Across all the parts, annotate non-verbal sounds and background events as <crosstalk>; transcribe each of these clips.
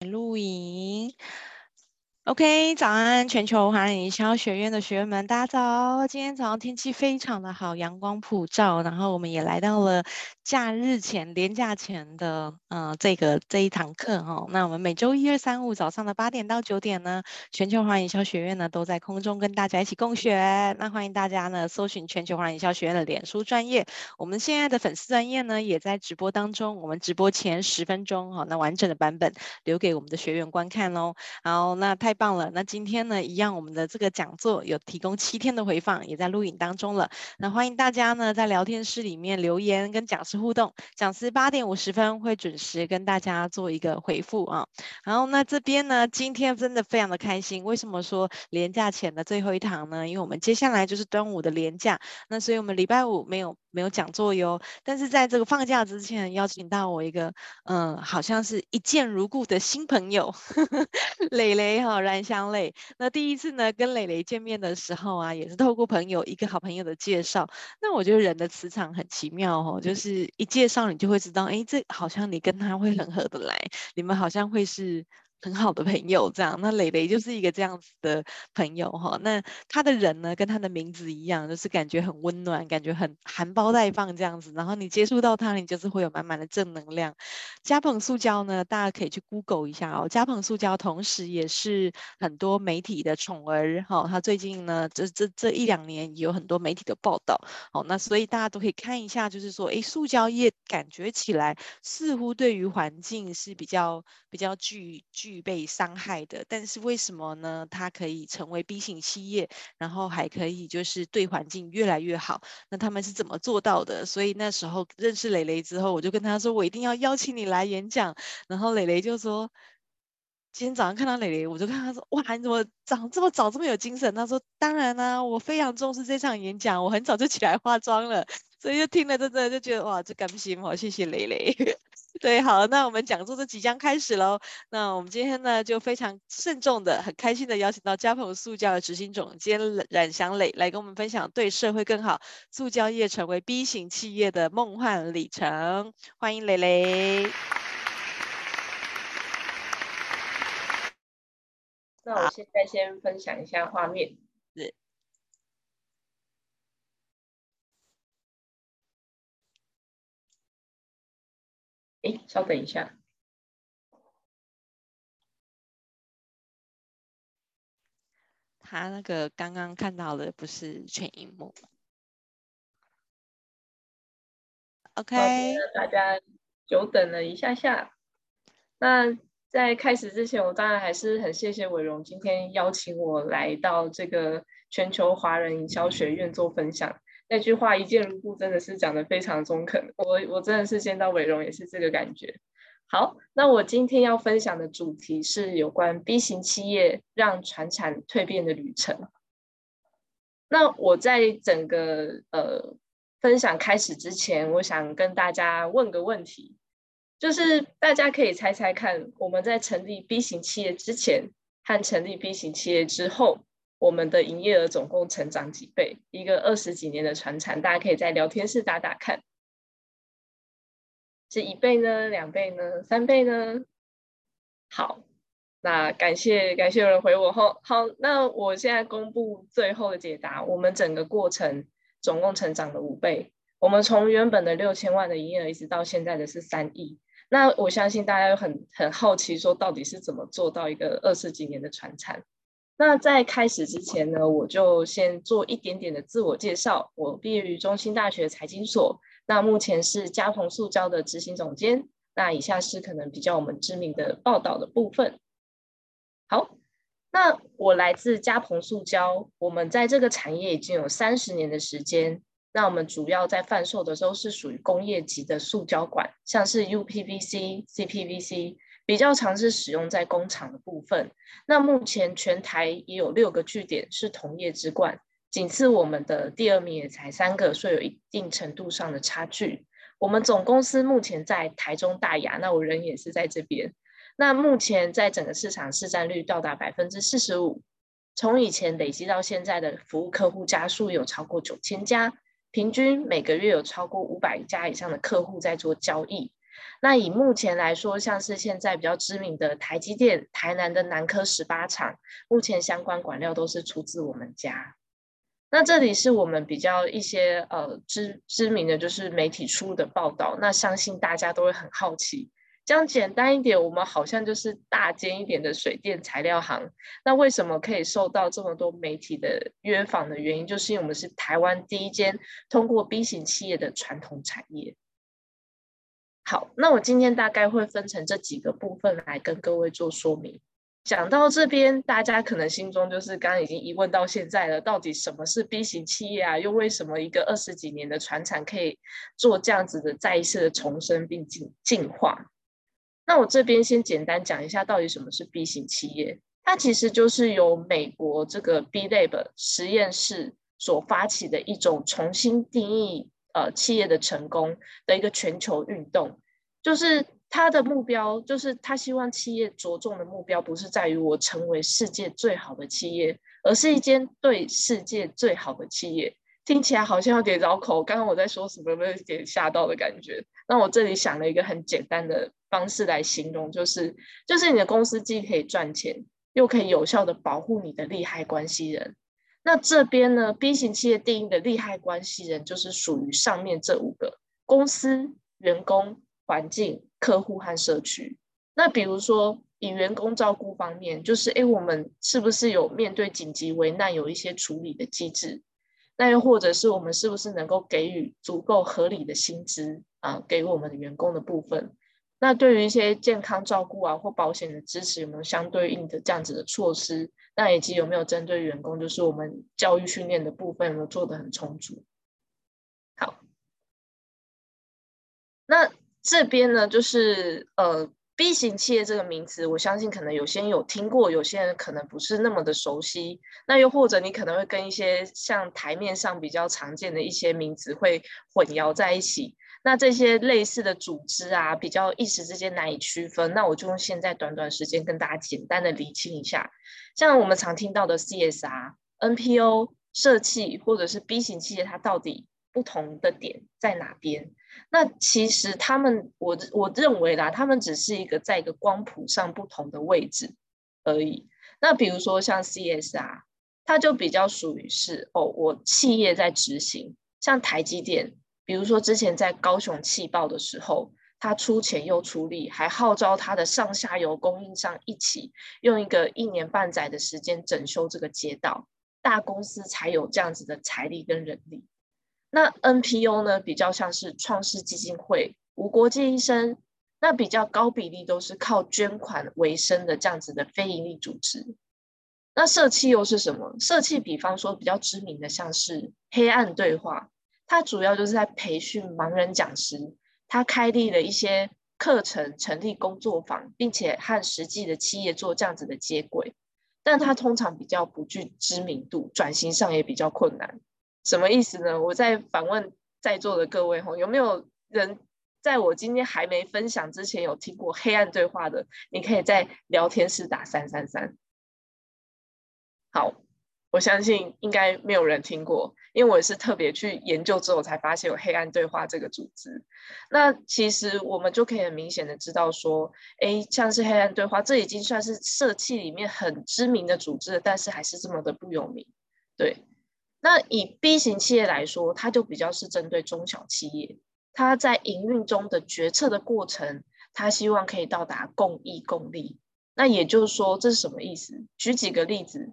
录影。OK，早安，全球华人营销学院的学员们，大家早！今天早上天气非常的好，阳光普照，然后我们也来到了假日前、连假前的，呃，这个这一堂课哦。那我们每周一、二、三、五早上的八点到九点呢，全球华营销学院呢都在空中跟大家一起共学。那欢迎大家呢搜寻全球华营销学院的脸书专业，我们现在的粉丝专业呢也在直播当中，我们直播前十分钟哈、哦，那完整的版本留给我们的学员观看喽。好，那太棒了！那今天呢，一样我们的这个讲座有提供七天的回放，也在录影当中了。那欢迎大家呢在聊天室里面留言跟讲师互动，讲师八点五十分会准时跟大家做一个回复啊。然后那这边呢，今天真的非常的开心。为什么说连假前的最后一堂呢？因为我们接下来就是端午的连假，那所以我们礼拜五没有。没有讲座哟，但是在这个放假之前，邀请到我一个，嗯，好像是一见如故的新朋友，呵 <laughs> 呵蕾蕾哈，冉香磊。那第一次呢，跟磊磊见面的时候啊，也是透过朋友一个好朋友的介绍。那我觉得人的磁场很奇妙哦，就是一介绍你就会知道，哎，这好像你跟他会很合得来，你们好像会是。很好的朋友，这样，那蕾蕾就是一个这样子的朋友哈。那他的人呢，跟他的名字一样，就是感觉很温暖，感觉很含苞待放这样子。然后你接触到他，你就是会有满满的正能量。嘉鹏塑胶呢，大家可以去 Google 一下哦。嘉鹏塑胶同时也是很多媒体的宠儿哈。他最近呢，这这这一两年有很多媒体的报道。好，那所以大家都可以看一下，就是说，哎，塑胶业感觉起来似乎对于环境是比较比较具具。被伤害的，但是为什么呢？它可以成为 B 型企业，然后还可以就是对环境越来越好。那他们是怎么做到的？所以那时候认识蕾蕾之后，我就跟他说，我一定要邀请你来演讲。然后蕾蕾就说，今天早上看到蕾蕾，我就跟他说，哇，你怎么长这么早，这么有精神？他说，当然啦、我非常重视这场演讲，我很早就起来化妆了。所以就听了，真的就觉得哇，这甘心哦，谢谢蕾蕾。<laughs> 对，好，那我们讲座就即将开始喽。那我们今天呢，就非常慎重的、很开心的邀请到嘉鹏塑胶的执行总监冉祥磊来跟我们分享对社会更好、塑胶业成为 B 型企业的梦幻里程。欢迎磊磊。那我现在先分享一下画面。是。哎，稍等一下，他那个刚刚看到的不是全荧幕。OK，大家久等了一下下。那在开始之前，我当然还是很谢谢伟荣今天邀请我来到这个全球华人营销学院做分享。那句话一见如故，真的是讲的非常中肯。我我真的是见到伟荣也是这个感觉。好，那我今天要分享的主题是有关 B 型企业让传产蜕变的旅程。那我在整个呃分享开始之前，我想跟大家问个问题，就是大家可以猜猜看，我们在成立 B 型企业之前和成立 B 型企业之后。我们的营业额总共成长几倍？一个二十几年的传产，大家可以在聊天室打打看，是一倍呢？两倍呢？三倍呢？好，那感谢感谢有人回我后，好，那我现在公布最后的解答。我们整个过程总共成长了五倍，我们从原本的六千万的营业额，一直到现在的是三亿。那我相信大家很很好奇，说到底是怎么做到一个二十几年的传产？那在开始之前呢，我就先做一点点的自我介绍。我毕业于中兴大学财经所，那目前是嘉鹏塑胶的执行总监。那以下是可能比较我们知名的报道的部分。好，那我来自嘉鹏塑胶，我们在这个产业已经有三十年的时间。那我们主要在贩售的时候是属于工业级的塑胶管，像是 UPVC、CPVC。比较常是使用在工厂的部分。那目前全台也有六个据点是同业之冠，仅次我们的第二名也才三个，所以有一定程度上的差距。我们总公司目前在台中大雅，那我人也是在这边。那目前在整个市场市占率到达百分之四十五，从以前累积到现在的服务客户家数有超过九千家，平均每个月有超过五百家以上的客户在做交易。那以目前来说，像是现在比较知名的台积电、台南的南科十八厂，目前相关管料都是出自我们家。那这里是我们比较一些呃知知名的就是媒体出的报道，那相信大家都会很好奇。这样简单一点，我们好像就是大间一点的水电材料行。那为什么可以受到这么多媒体的约访的原因，就是因为我们是台湾第一间通过 B 型企业的传统产业。好，那我今天大概会分成这几个部分来跟各位做说明。讲到这边，大家可能心中就是刚刚已经疑问到现在了，到底什么是 B 型企业啊？又为什么一个二十几年的船厂可以做这样子的再一次的重生并进进化？那我这边先简单讲一下，到底什么是 B 型企业？它其实就是由美国这个 B Lab 实验室所发起的一种重新定义呃企业的成功的一个全球运动。就是他的目标，就是他希望企业着重的目标不是在于我成为世界最好的企业，而是一间对世界最好的企业。听起来好像有点绕口，刚刚我在说什么，有没有点吓到的感觉？那我这里想了一个很简单的方式来形容，就是就是你的公司既可以赚钱，又可以有效的保护你的利害关系人。那这边呢，B 型企业定义的利害关系人就是属于上面这五个：公司、员工、环境、客户和社区。那比如说以员工照顾方面，就是诶，我们是不是有面对紧急危难有一些处理的机制？那又或者是我们是不是能够给予足够合理的薪资啊，给我们的员工的部分？那对于一些健康照顾啊或保险的支持，有没有相对应的这样子的措施？那以及有没有针对员工，就是我们教育训练的部分有没有做得很充足？好，那这边呢，就是呃。B 型企业这个名词，我相信可能有些人有听过，有些人可能不是那么的熟悉。那又或者你可能会跟一些像台面上比较常见的一些名词会混淆在一起。那这些类似的组织啊，比较一时之间难以区分。那我就用现在短短时间跟大家简单的理清一下。像我们常听到的 CSR、NPO、社企或者是 B 型企业，它到底不同的点在哪边？那其实他们，我我认为啦，他们只是一个在一个光谱上不同的位置而已。那比如说像 CSR，它就比较属于是哦，我企业在执行。像台积电，比如说之前在高雄气爆的时候，他出钱又出力，还号召他的上下游供应商一起用一个一年半载的时间整修这个街道，大公司才有这样子的财力跟人力。那 NPO 呢，比较像是创世基金会、无国界医生，那比较高比例都是靠捐款为生的这样子的非营利组织。那社企又是什么？社企比方说比较知名的像是黑暗对话，它主要就是在培训盲人讲师，他开立了一些课程，成立工作坊，并且和实际的企业做这样子的接轨，但他通常比较不具知名度，转型上也比较困难。什么意思呢？我在反问在座的各位吼，有没有人在我今天还没分享之前有听过黑暗对话的？你可以在聊天室打三三三。好，我相信应该没有人听过，因为我也是特别去研究之后才发现有黑暗对话这个组织。那其实我们就可以很明显的知道说，诶，像是黑暗对话，这已经算是社企里面很知名的组织，但是还是这么的不有名，对。那以 B 型企业来说，它就比较是针对中小企业，它在营运中的决策的过程，它希望可以到达共益共利。那也就是说，这是什么意思？举几个例子，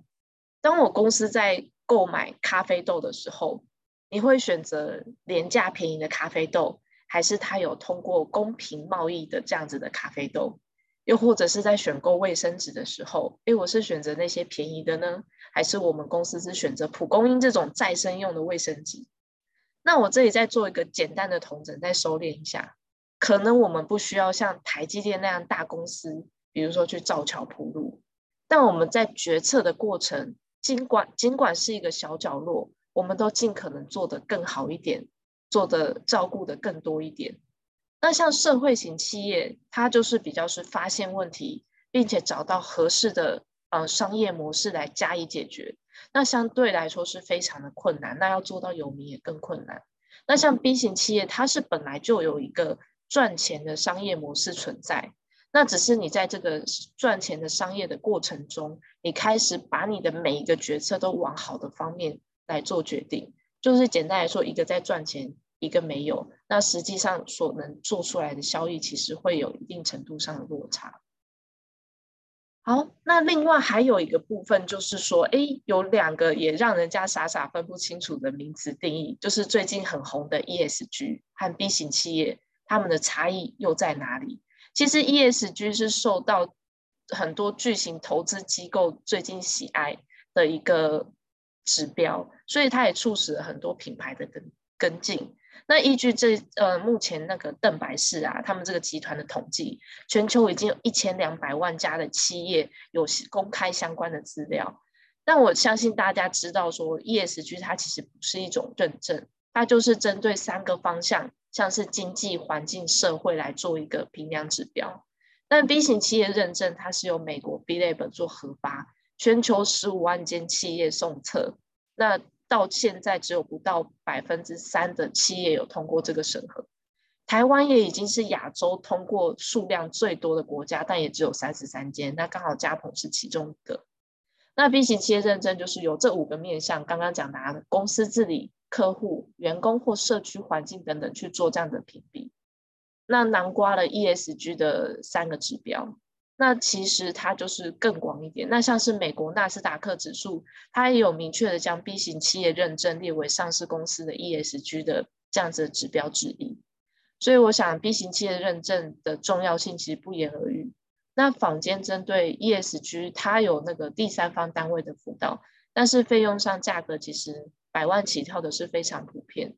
当我公司在购买咖啡豆的时候，你会选择廉价便宜的咖啡豆，还是它有通过公平贸易的这样子的咖啡豆？又或者是在选购卫生纸的时候，诶，我是选择那些便宜的呢，还是我们公司是选择蒲公英这种再生用的卫生纸？那我这里再做一个简单的统整，再收敛一下。可能我们不需要像台积电那样大公司，比如说去造桥铺路，但我们在决策的过程，尽管尽管是一个小角落，我们都尽可能做得更好一点，做得照顾得更多一点。那像社会型企业，它就是比较是发现问题，并且找到合适的呃商业模式来加以解决。那相对来说是非常的困难，那要做到有名也更困难。那像 B 型企业，它是本来就有一个赚钱的商业模式存在。那只是你在这个赚钱的商业的过程中，你开始把你的每一个决策都往好的方面来做决定。就是简单来说，一个在赚钱，一个没有。那实际上所能做出来的效益，其实会有一定程度上的落差。好，那另外还有一个部分就是说，哎，有两个也让人家傻傻分不清楚的名词定义，就是最近很红的 ESG 和 B 型企业，他们的差异又在哪里？其实 ESG 是受到很多巨型投资机构最近喜爱的一个指标，所以它也促使了很多品牌的跟跟进。那依据这呃目前那个邓白氏啊，他们这个集团的统计，全球已经有一千两百万家的企业有公开相关的资料。但我相信大家知道说，ESG 它其实不是一种认证，它就是针对三个方向。像是经济环境、社会来做一个评量指标，但 B 型企业认证它是由美国 B Lab 做核发，全球十五万间企业送测，那到现在只有不到百分之三的企业有通过这个审核。台湾也已经是亚洲通过数量最多的国家，但也只有三十三间，那刚好嘉鹏是其中一个。那 B 型企业认证就是有这五个面向，刚刚讲的公司治理。客户、员工或社区环境等等去做这样的评比，那囊括了 ESG 的三个指标，那其实它就是更广一点。那像是美国纳斯达克指数，它也有明确的将 B 型企业认证列为上市公司的 ESG 的这样子的指标之一。所以我想 B 型企业认证的重要性其实不言而喻。那坊间针对 ESG，它有那个第三方单位的辅导，但是费用上价格其实。百万起跳的是非常普遍。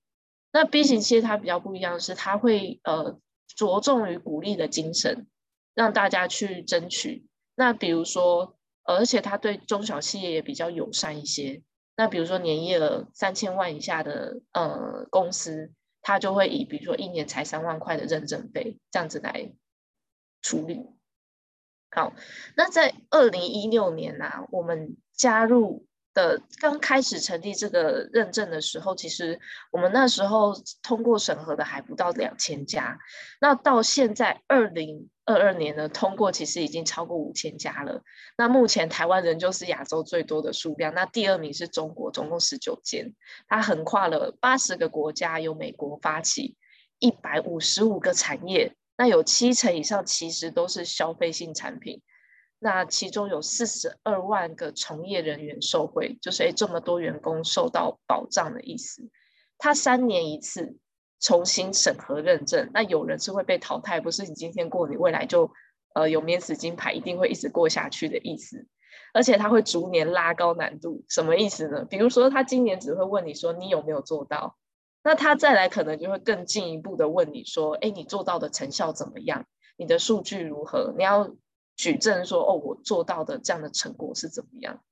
那 B 型企业它比较不一样的是，它会呃着重于鼓励的精神，让大家去争取。那比如说，而且它对中小企业也比较友善一些。那比如说年业额三千万以下的呃公司，它就会以比如说一年才三万块的认证费这样子来处理。好，那在二零一六年呢、啊，我们加入。的刚开始成立这个认证的时候，其实我们那时候通过审核的还不到两千家，那到现在二零二二年呢，通过其实已经超过五千家了。那目前台湾仍旧是亚洲最多的数量，那第二名是中国，总共十九间，它横跨了八十个国家，由美国发起一百五十五个产业，那有七成以上其实都是消费性产品。那其中有四十二万个从业人员受惠，就是诶这么多员工受到保障的意思。他三年一次重新审核认证，那有人是会被淘汰，不是你今天过，你未来就呃有免死金牌，一定会一直过下去的意思。而且他会逐年拉高难度，什么意思呢？比如说他今年只会问你说你有没有做到，那他再来可能就会更进一步的问你说，诶，你做到的成效怎么样？你的数据如何？你要。举证说哦，我做到的这样的成果是怎么样？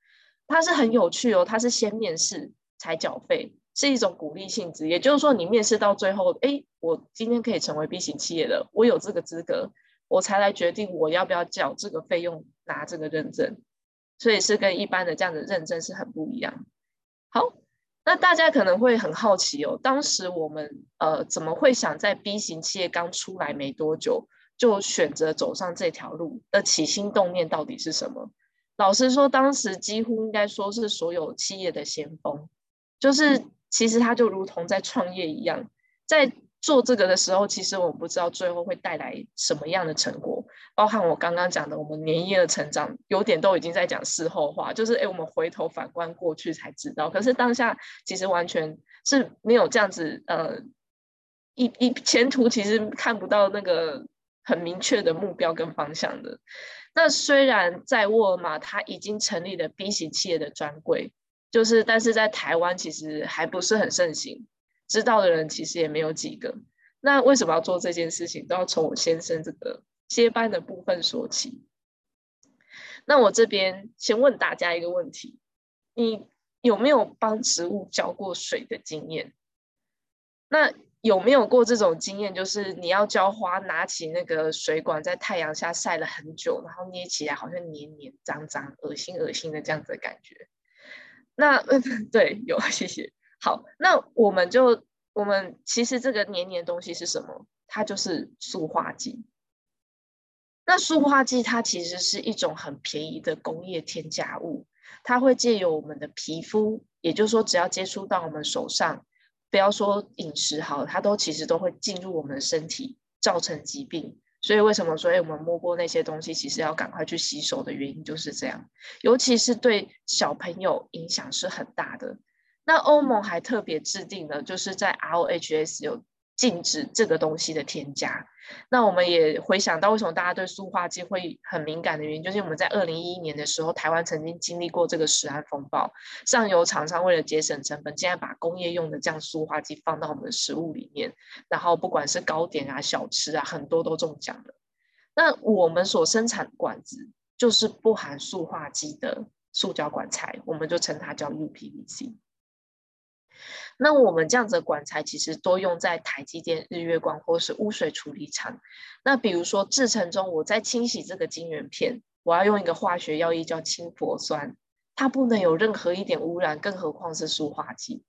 它是很有趣哦，它是先面试才缴费，是一种鼓励性质。也就是说，你面试到最后，哎，我今天可以成为 B 型企业了，我有这个资格，我才来决定我要不要缴这个费用拿这个认证。所以是跟一般的这样的认证是很不一样。好，那大家可能会很好奇哦，当时我们呃怎么会想在 B 型企业刚出来没多久？就选择走上这条路的起心动念到底是什么？老实说，当时几乎应该说是所有企业的先锋，就是其实他就如同在创业一样，在做这个的时候，其实我们不知道最后会带来什么样的成果。包含我刚刚讲的，我们年夜的成长，有点都已经在讲事后话，就是哎，我们回头反观过去才知道。可是当下其实完全是没有这样子，呃，一一前途其实看不到那个。很明确的目标跟方向的。那虽然在沃尔玛，它已经成立了 B 型企业的专柜，就是但是在台湾其实还不是很盛行，知道的人其实也没有几个。那为什么要做这件事情？都要从我先生这个接班的部分说起。那我这边先问大家一个问题：你有没有帮植物浇过水的经验？那有没有过这种经验？就是你要浇花，拿起那个水管，在太阳下晒了很久，然后捏起来好像黏黏脏脏、恶心恶心的这样子的感觉。那 <laughs> 对，有，谢谢。好，那我们就我们其实这个黏黏东西是什么？它就是塑化剂。那塑化剂它其实是一种很便宜的工业添加物，它会借由我们的皮肤，也就是说，只要接触到我们手上，不要说饮食好，它都其实都会进入我们的身体，造成疾病。所以为什么说，哎，我们摸过那些东西，其实要赶快去洗手的原因就是这样，尤其是对小朋友影响是很大的。那欧盟还特别制定了，就是在 ROHS 有禁止这个东西的添加。那我们也回想到，为什么大家对塑化剂会很敏感的原因，就是我们在二零一一年的时候，台湾曾经经历过这个食安风暴，上游厂商为了节省成本，竟然把工业用的这样塑化剂放到我们的食物里面，然后不管是糕点啊、小吃啊，很多都中奖了。那我们所生产的管子就是不含塑化剂的塑胶管材，我们就称它叫 UPVC。那我们这样子的管材其实多用在台积电、日月光或是污水处理厂。那比如说制程中，我在清洗这个晶圆片，我要用一个化学药液叫氢氟酸，它不能有任何一点污染，更何况是塑化剂。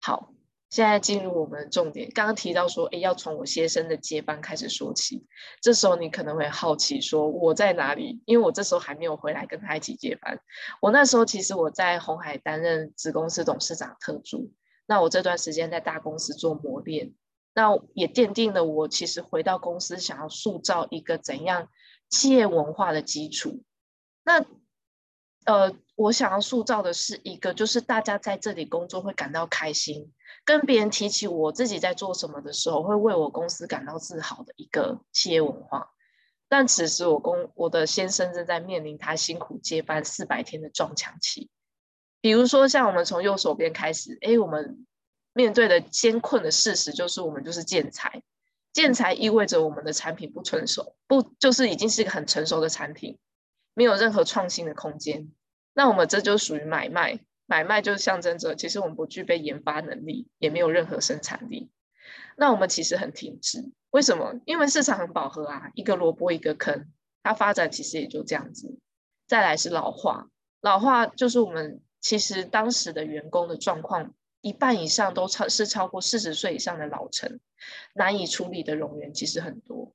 好，现在进入我们的重点。刚刚提到说，诶，要从我先生的接班开始说起。这时候你可能会好奇说，我在哪里？因为我这时候还没有回来跟他一起接班。我那时候其实我在红海担任子公司董事长特助。那我这段时间在大公司做磨练，那也奠定了我其实回到公司想要塑造一个怎样企业文化的基础。那呃，我想要塑造的是一个，就是大家在这里工作会感到开心，跟别人提起我自己在做什么的时候，会为我公司感到自豪的一个企业文化。但此时我公我的先生正在面临他辛苦接班四百天的撞墙期。比如说，像我们从右手边开始，哎，我们面对的艰困的事实就是，我们就是建材，建材意味着我们的产品不成熟，不就是已经是一个很成熟的产品，没有任何创新的空间。那我们这就属于买卖，买卖就是象征着，其实我们不具备研发能力，也没有任何生产力。那我们其实很停滞，为什么？因为市场很饱和啊，一个萝卜一个坑，它发展其实也就这样子。再来是老化，老化就是我们。其实当时的员工的状况，一半以上都超是超过四十岁以上的老成，难以处理的冗员其实很多。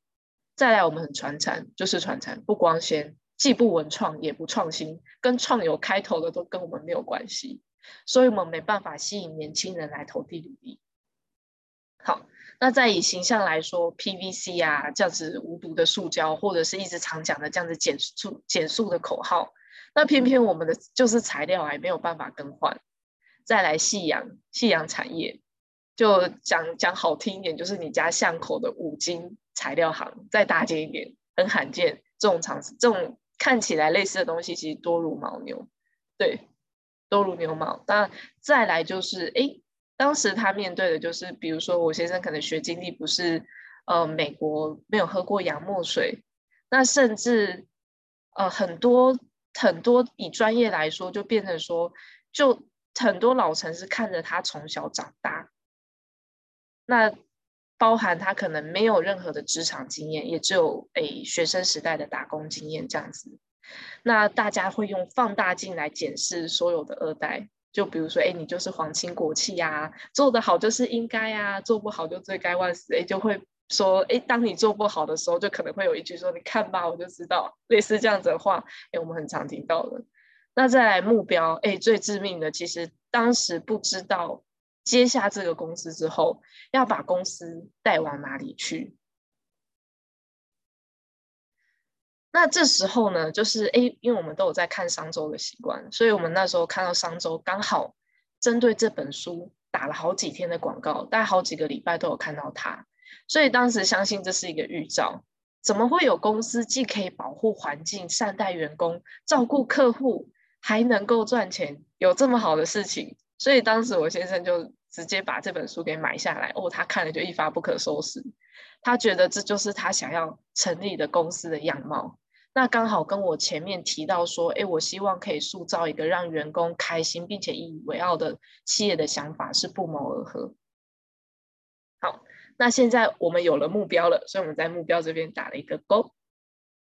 再来，我们很传产，就是传产不光鲜，既不文创也不创新，跟创有开头的都跟我们没有关系，所以我们没办法吸引年轻人来投递履历。好，那再以形象来说，PVC 啊，这样子无毒的塑胶，或者是一直常讲的这样子减速减速的口号。那偏偏我们的就是材料还没有办法更换，再来夕阳夕阳产业，就讲讲好听一点，就是你家巷口的五金材料行，再大一点，很罕见这种场子，这种看起来类似的东西，其实多如牦牛，对，多如牛毛。那再来就是，哎，当时他面对的就是，比如说我先生可能学经历不是，呃，美国没有喝过洋墨水，那甚至，呃，很多。很多以专业来说，就变成说，就很多老城是看着他从小长大，那包含他可能没有任何的职场经验，也只有诶学生时代的打工经验这样子。那大家会用放大镜来检视所有的二代，就比如说，哎，你就是皇亲国戚呀，做得好就是应该呀，做不好就罪该万死，哎，就会。说，哎，当你做不好的时候，就可能会有一句说：“你看吧，我就知道。”类似这样子的话，哎，我们很常听到的。那再来目标，哎，最致命的，其实当时不知道接下这个公司之后，要把公司带往哪里去。那这时候呢，就是哎，因为我们都有在看商周的习惯，所以我们那时候看到商周刚好针对这本书打了好几天的广告，大概好几个礼拜都有看到它。所以当时相信这是一个预兆，怎么会有公司既可以保护环境、善待员工、照顾客户，还能够赚钱？有这么好的事情？所以当时我先生就直接把这本书给买下来，哦，他看了就一发不可收拾，他觉得这就是他想要成立的公司的样貌。那刚好跟我前面提到说，诶，我希望可以塑造一个让员工开心并且引以为傲的企业的想法是不谋而合。好。那现在我们有了目标了，所以我们在目标这边打了一个勾。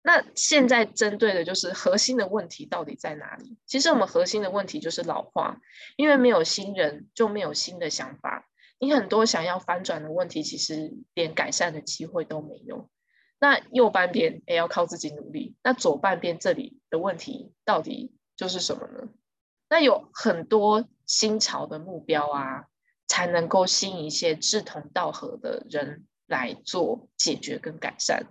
那现在针对的就是核心的问题到底在哪里？其实我们核心的问题就是老化，因为没有新人就没有新的想法。你很多想要翻转的问题，其实连改善的机会都没有。那右半边也要靠自己努力，那左半边这里的问题到底就是什么呢？那有很多新潮的目标啊，才能够吸引一些志同道合的人来做解决跟改善。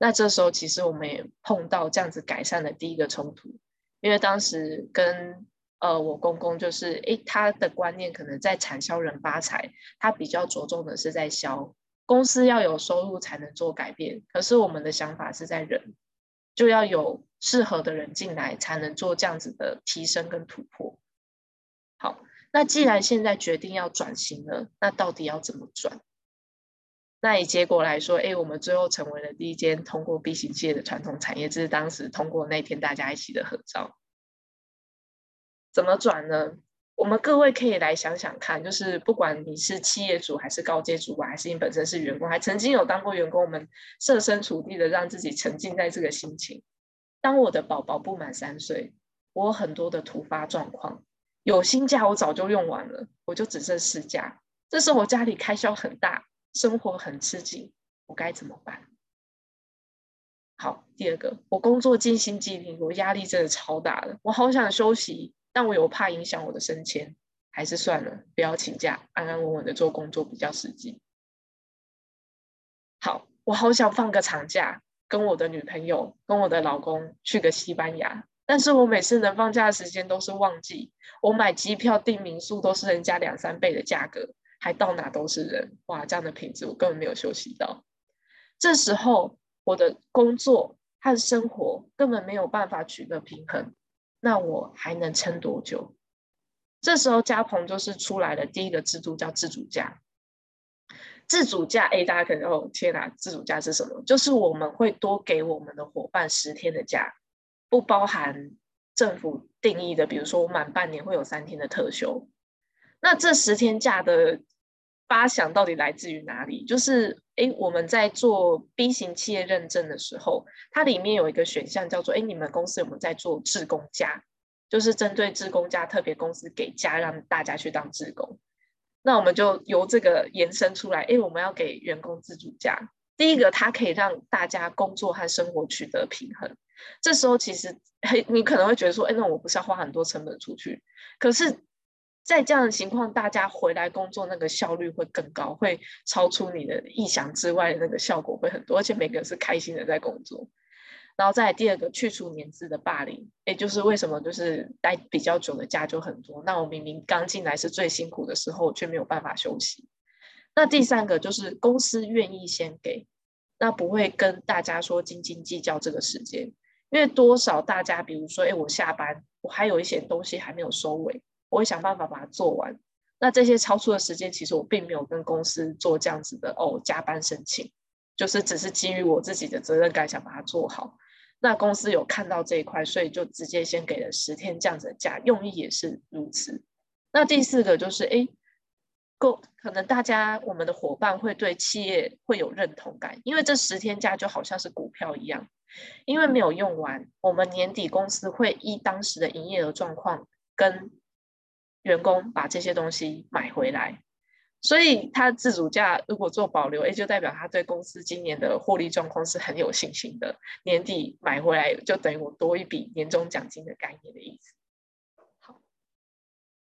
那这时候其实我们也碰到这样子改善的第一个冲突，因为当时跟呃我公公就是，诶，他的观念可能在产销人发财，他比较着重的是在销，公司要有收入才能做改变，可是我们的想法是在人，就要有。适合的人进来才能做这样子的提升跟突破。好，那既然现在决定要转型了，那到底要怎么转？那以结果来说，哎，我们最后成为了第一间通过 B 型企业的传统产业，这是当时通过那天大家一起的合照。怎么转呢？我们各位可以来想想看，就是不管你是企业主还是高阶主管，还是你本身是员工，还曾经有当过员工，我们设身处地的让自己沉浸在这个心情。当我的宝宝不满三岁，我有很多的突发状况，有薪假我早就用完了，我就只剩事假。这时候我家里开销很大，生活很吃紧，我该怎么办？好，第二个，我工作尽心尽力，我压力真的超大的，我好想休息，但我又怕影响我的升迁，还是算了，不要请假，安安稳稳的做工作比较实际。好，我好想放个长假。跟我的女朋友、跟我的老公去个西班牙，但是我每次能放假的时间都是旺季，我买机票订民宿都是人家两三倍的价格，还到哪都是人，哇，这样的品质我根本没有休息到。这时候我的工作和生活根本没有办法取得平衡，那我还能撑多久？这时候嘉鹏就是出来的第一个制度叫自主假。自主假，哎，大家可能哦，天哪，自主假是什么？就是我们会多给我们的伙伴十天的假，不包含政府定义的，比如说我满半年会有三天的特休。那这十天假的发想到底来自于哪里？就是，哎，我们在做 B 型企业认证的时候，它里面有一个选项叫做，哎，你们公司有没有在做志工假？就是针对志工假，特别公司给假让大家去当志工。那我们就由这个延伸出来，哎，我们要给员工自主假。第一个，它可以让大家工作和生活取得平衡。这时候，其实你可能会觉得说，哎，那我不是要花很多成本出去？可是，在这样的情况，大家回来工作那个效率会更高，会超出你的意想之外的那个效果会很多，而且每个人是开心的在工作。然后再来第二个，去除年资的霸凌，也就是为什么就是待比较久的假就很多。那我明明刚进来是最辛苦的时候，却没有办法休息。那第三个就是公司愿意先给，那不会跟大家说斤斤计较这个时间，因为多少大家比如说，哎，我下班我还有一些东西还没有收尾，我会想办法把它做完。那这些超出的时间，其实我并没有跟公司做这样子的哦加班申请，就是只是基于我自己的责任感想把它做好。那公司有看到这一块，所以就直接先给了十天这样子的假，用意也是如此。那第四个就是，哎，够可能大家我们的伙伴会对企业会有认同感，因为这十天假就好像是股票一样，因为没有用完，我们年底公司会依当时的营业额状况跟员工把这些东西买回来。所以他自主价如果做保留，哎，就代表他对公司今年的获利状况是很有信心的。年底买回来就等于我多一笔年终奖金的概念的意思。好，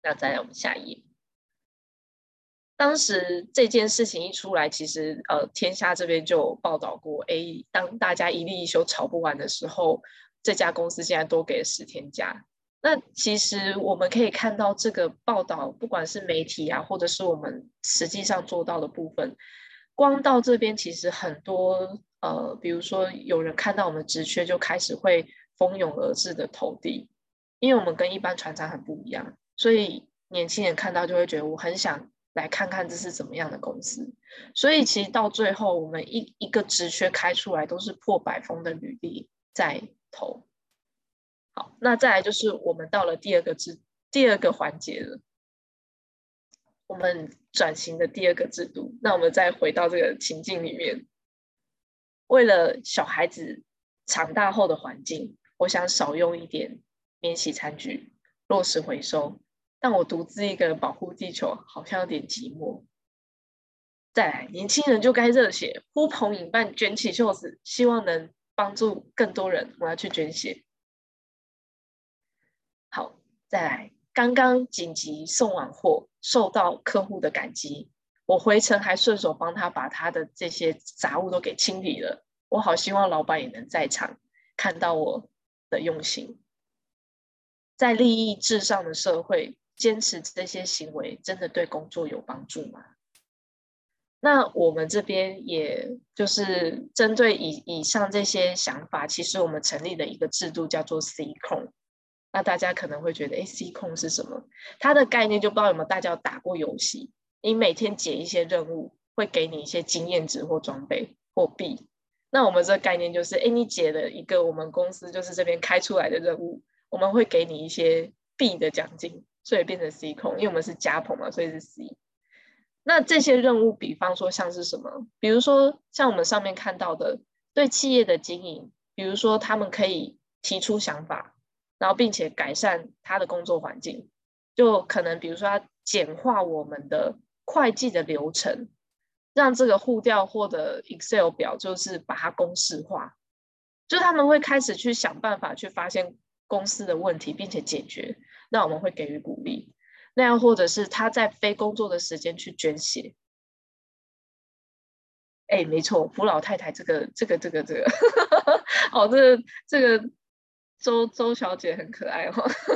那再来我们下一页。当时这件事情一出来，其实呃，天下这边就报道过，哎，当大家一立一休吵不完的时候，这家公司竟然多给十天假。那其实我们可以看到这个报道，不管是媒体啊，或者是我们实际上做到的部分，光到这边其实很多呃，比如说有人看到我们职缺就开始会蜂拥而至的投递，因为我们跟一般船长很不一样，所以年轻人看到就会觉得我很想来看看这是怎么样的公司，所以其实到最后我们一一个职缺开出来都是破百封的履历在投。那再来就是我们到了第二个制，第二个环节了。我们转型的第二个制度，那我们再回到这个情境里面，为了小孩子长大后的环境，我想少用一点免洗餐具，落实回收。但我独自一个人保护地球，好像有点寂寞。再来，年轻人就该热血，呼朋引伴，卷起袖子，希望能帮助更多人。我要去捐血。好，再来，刚刚紧急送完货，受到客户的感激，我回程还顺手帮他把他的这些杂物都给清理了。我好希望老板也能在场，看到我的用心。在利益至上的社会，坚持这些行为，真的对工作有帮助吗？那我们这边也就是针对以以上这些想法，其实我们成立了一个制度，叫做 C 控。那大家可能会觉得，哎，C 控是什么？它的概念就不知道有没有大家打过游戏？你每天解一些任务，会给你一些经验值或装备或币。那我们这个概念就是，哎，你解了一个我们公司就是这边开出来的任务，我们会给你一些币的奖金，所以变成 C 控，因为我们是加朋嘛，所以是 C。那这些任务，比方说像是什么？比如说像我们上面看到的，对企业的经营，比如说他们可以提出想法，然后并且改善他的工作环境，就可能比如说他简化我们的会计的流程，让这个互调或者 Excel 表就是把它公式化，就他们会开始去想办法去发现公司的问题，并且解决，那我们会给予鼓励。那样，或者是他在非工作的时间去捐血。哎，没错，扶老太太这个这个这个这个，<laughs> 哦，这这个周周小姐很可爱哦。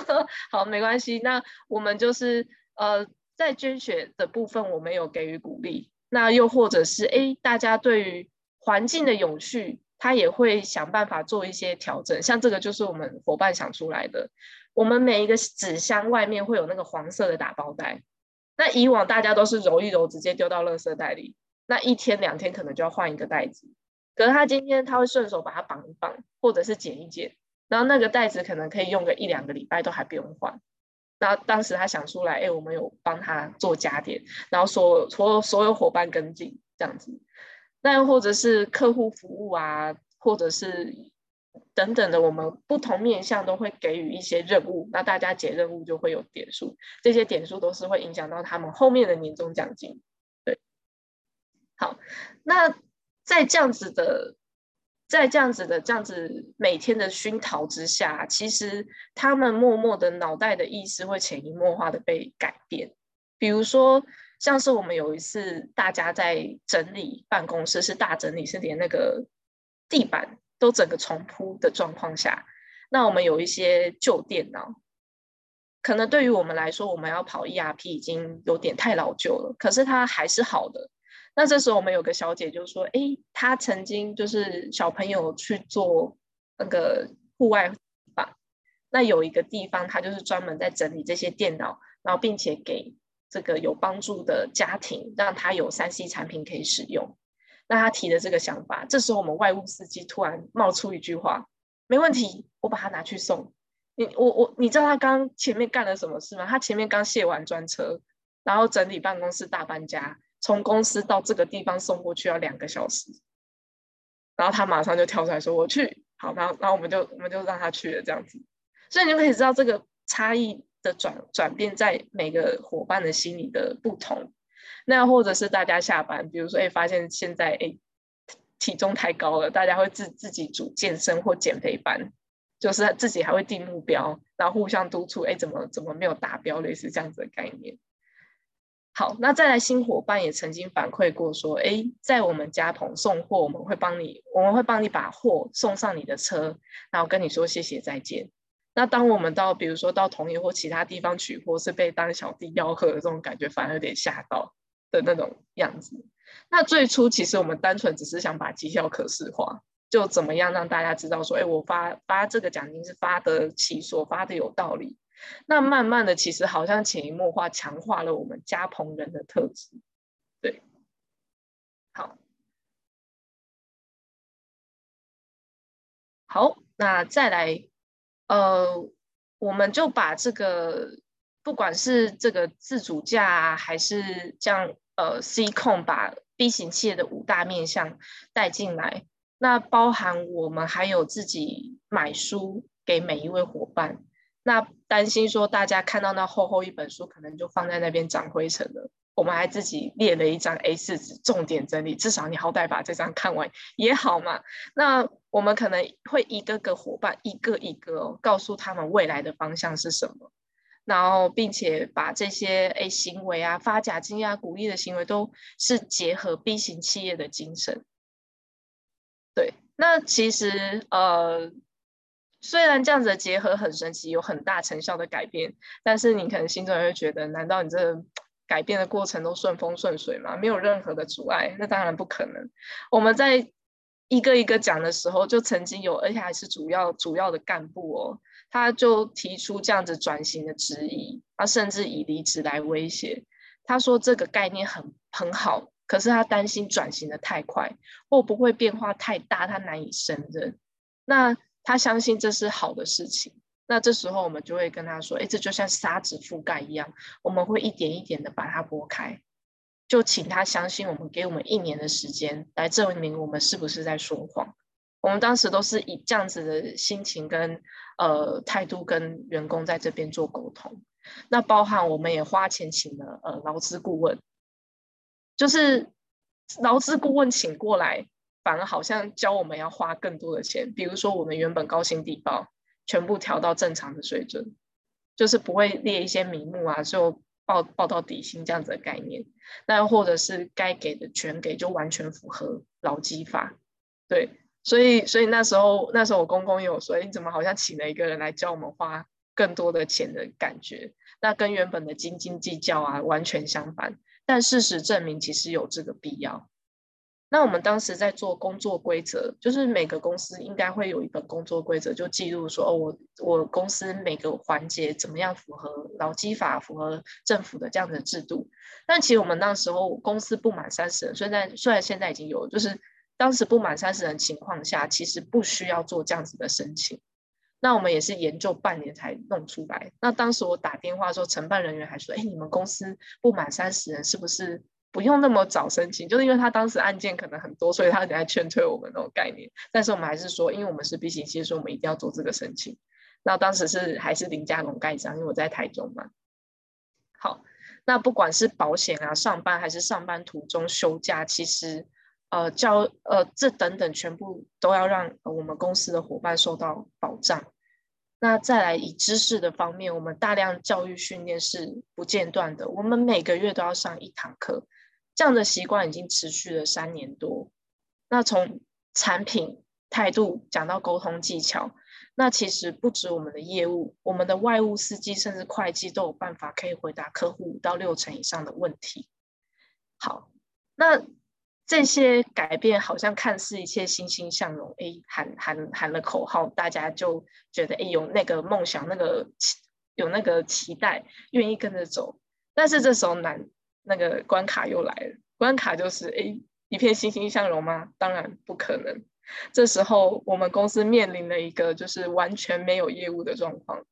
<laughs> 好，没关系。那我们就是呃，在捐血的部分，我们有给予鼓励。那又或者是哎，大家对于环境的永续，他也会想办法做一些调整。像这个就是我们伙伴想出来的。我们每一个纸箱外面会有那个黄色的打包袋，那以往大家都是揉一揉直接丢到垃圾袋里，那一天两天可能就要换一个袋子。可是他今天他会顺手把它绑一绑，或者是剪一剪，然后那个袋子可能可以用个一两个礼拜都还不用换。那当时他想出来，哎，我们有帮他做加点，然后所有所有所有伙伴跟进这样子。那又或者是客户服务啊，或者是。等等的，我们不同面向都会给予一些任务，那大家解任务就会有点数，这些点数都是会影响到他们后面的年终奖金。对，好，那在这样子的，在这样子的这样子每天的熏陶之下，其实他们默默的脑袋的意识会潜移默化的被改变。比如说，像是我们有一次大家在整理办公室，是大整理，是连那个地板。都整个重铺的状况下，那我们有一些旧电脑，可能对于我们来说，我们要跑 ERP 已经有点太老旧了，可是它还是好的。那这时候我们有个小姐就说：“哎，她曾经就是小朋友去做那个户外吧，那有一个地方，她就是专门在整理这些电脑，然后并且给这个有帮助的家庭，让他有三 C 产品可以使用。”那他提的这个想法，这时候我们外务司机突然冒出一句话：“没问题，我把它拿去送。”你我我，你知道他刚前面干了什么事吗？他前面刚卸完专车，然后整理办公室大搬家，从公司到这个地方送过去要两个小时，然后他马上就跳出来说：“我去。”好，然后然后我们就我们就让他去了这样子，所以你就可以知道这个差异的转转变在每个伙伴的心里的不同。那或者是大家下班，比如说，哎，发现现在哎体重太高了，大家会自自己组健身或减肥班，就是自己还会定目标，然后互相督促，哎，怎么怎么没有达标，类似这样子的概念。好，那再来新伙伴也曾经反馈过说，哎，在我们家棚送货，我们会帮你，我们会帮你把货送上你的车，然后跟你说谢谢再见。那当我们到比如说到同业或其他地方取货，是被当小弟吆喝的这种感觉，反而有点吓到。的那种样子，那最初其实我们单纯只是想把绩效可视化，就怎么样让大家知道说，哎，我发发这个奖金是发得其所，发得有道理。那慢慢的，其实好像潜移默化强化了我们加朋人的特质。对，好，好，那再来，呃，我们就把这个，不管是这个自主价啊，还是这样。呃，C 控把 B 型企业的五大面向带进来，那包含我们还有自己买书给每一位伙伴。那担心说大家看到那厚厚一本书，可能就放在那边长灰尘了。我们还自己列了一张 A4 纸，重点整理，至少你好歹把这张看完也好嘛。那我们可能会一个个伙伴，一个一个、告诉他们未来的方向是什么，然后并且把这些诶行为啊，发奖金啊，鼓励的行为，都是结合 B 型企业的精神。对，那其实呃，虽然这样子的结合很神奇，有很大成效的改变，但是你可能心中也会觉得，难道你这？改变的过程都顺风顺水吗？没有任何的阻碍，那当然不可能。我们在一个一个讲的时候，就曾经有，而且还是主要主要的干部哦，他就提出这样子转型的质疑，他甚至以离职来威胁。他说这个概念很很好，可是他担心转型的太快，或不会变化太大，他难以胜任。那他相信这是好的事情。那这时候我们就会跟他说：“哎，这就像砂纸覆盖一样，我们会一点一点的把它拨开，就请他相信我们，给我们一年的时间来证明我们是不是在说谎。”我们当时都是以这样子的心情跟呃态度跟员工在这边做沟通。那包含我们也花钱请了呃劳资顾问，就是劳资顾问请过来，反而好像教我们要花更多的钱，比如说我们原本高薪低报。全部调到正常的水准，就是不会列一些名目啊，就报报到底薪这样子的概念。那或者是该给的全给，就完全符合劳基法。对，所以所以那时候那时候我公公有说，你怎么好像请了一个人来教我们花更多的钱的感觉？那跟原本的斤斤计较啊完全相反。但事实证明，其实有这个必要。那我们当时在做工作规则，就是每个公司应该会有一本工作规则，就记录说，哦，我我公司每个环节怎么样符合劳基法、符合政府的这样的制度。但其实我们那时候公司不满三十人，虽然虽然现在已经有，就是当时不满三十人情况下，其实不需要做这样子的申请。那我们也是研究半年才弄出来。那当时我打电话说，承办人员还说，哎，你们公司不满三十人，是不是？不用那么早申请，就是因为他当时案件可能很多，所以他在劝退我们那种概念。但是我们还是说，因为我们是 B 型，其实说我们一定要做这个申请。那当时是还是林家龙盖章，因为我在台中嘛。好，那不管是保险啊、上班还是上班途中休假，其实呃教呃这等等全部都要让我们公司的伙伴受到保障。那再来以知识的方面，我们大量教育训练是不间断的，我们每个月都要上一堂课。这样的习惯已经持续了三年多。那从产品态度讲到沟通技巧，那其实不止我们的业务，我们的外务司机甚至会计都有办法可以回答客户五到六成以上的问题。好，那这些改变好像看似一切欣欣向荣，哎，喊喊喊了口号，大家就觉得哎有那个梦想，那个有那个期待，愿意跟着走。但是这时候难。那个关卡又来了，关卡就是诶，一片欣欣向荣吗？当然不可能。这时候我们公司面临了一个就是完全没有业务的状况。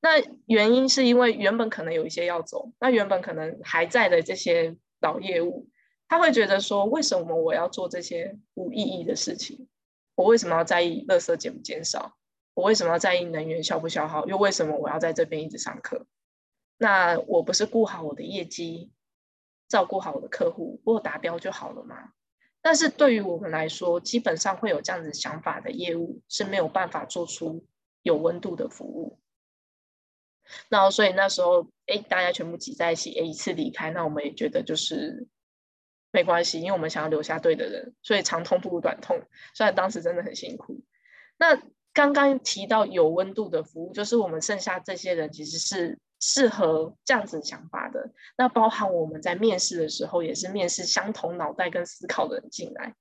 那原因是因为原本可能有一些要走，那原本可能还在的这些老业务，他会觉得说，为什么我要做这些无意义的事情？我为什么要在意垃圾减不减少？我为什么要在意能源消不消耗？又为什么我要在这边一直上课？那我不是顾好我的业绩？照顾好我的客户，我达标就好了嘛。但是对于我们来说，基本上会有这样子想法的业务是没有办法做出有温度的服务。然后，所以那时候，哎，大家全部挤在一起，哎，一次离开，那我们也觉得就是没关系，因为我们想要留下对的人，所以长痛不如短痛。虽然当时真的很辛苦。那刚刚提到有温度的服务，就是我们剩下这些人其实是。适合这样子想法的，那包含我们在面试的时候，也是面试相同脑袋跟思考的人进来，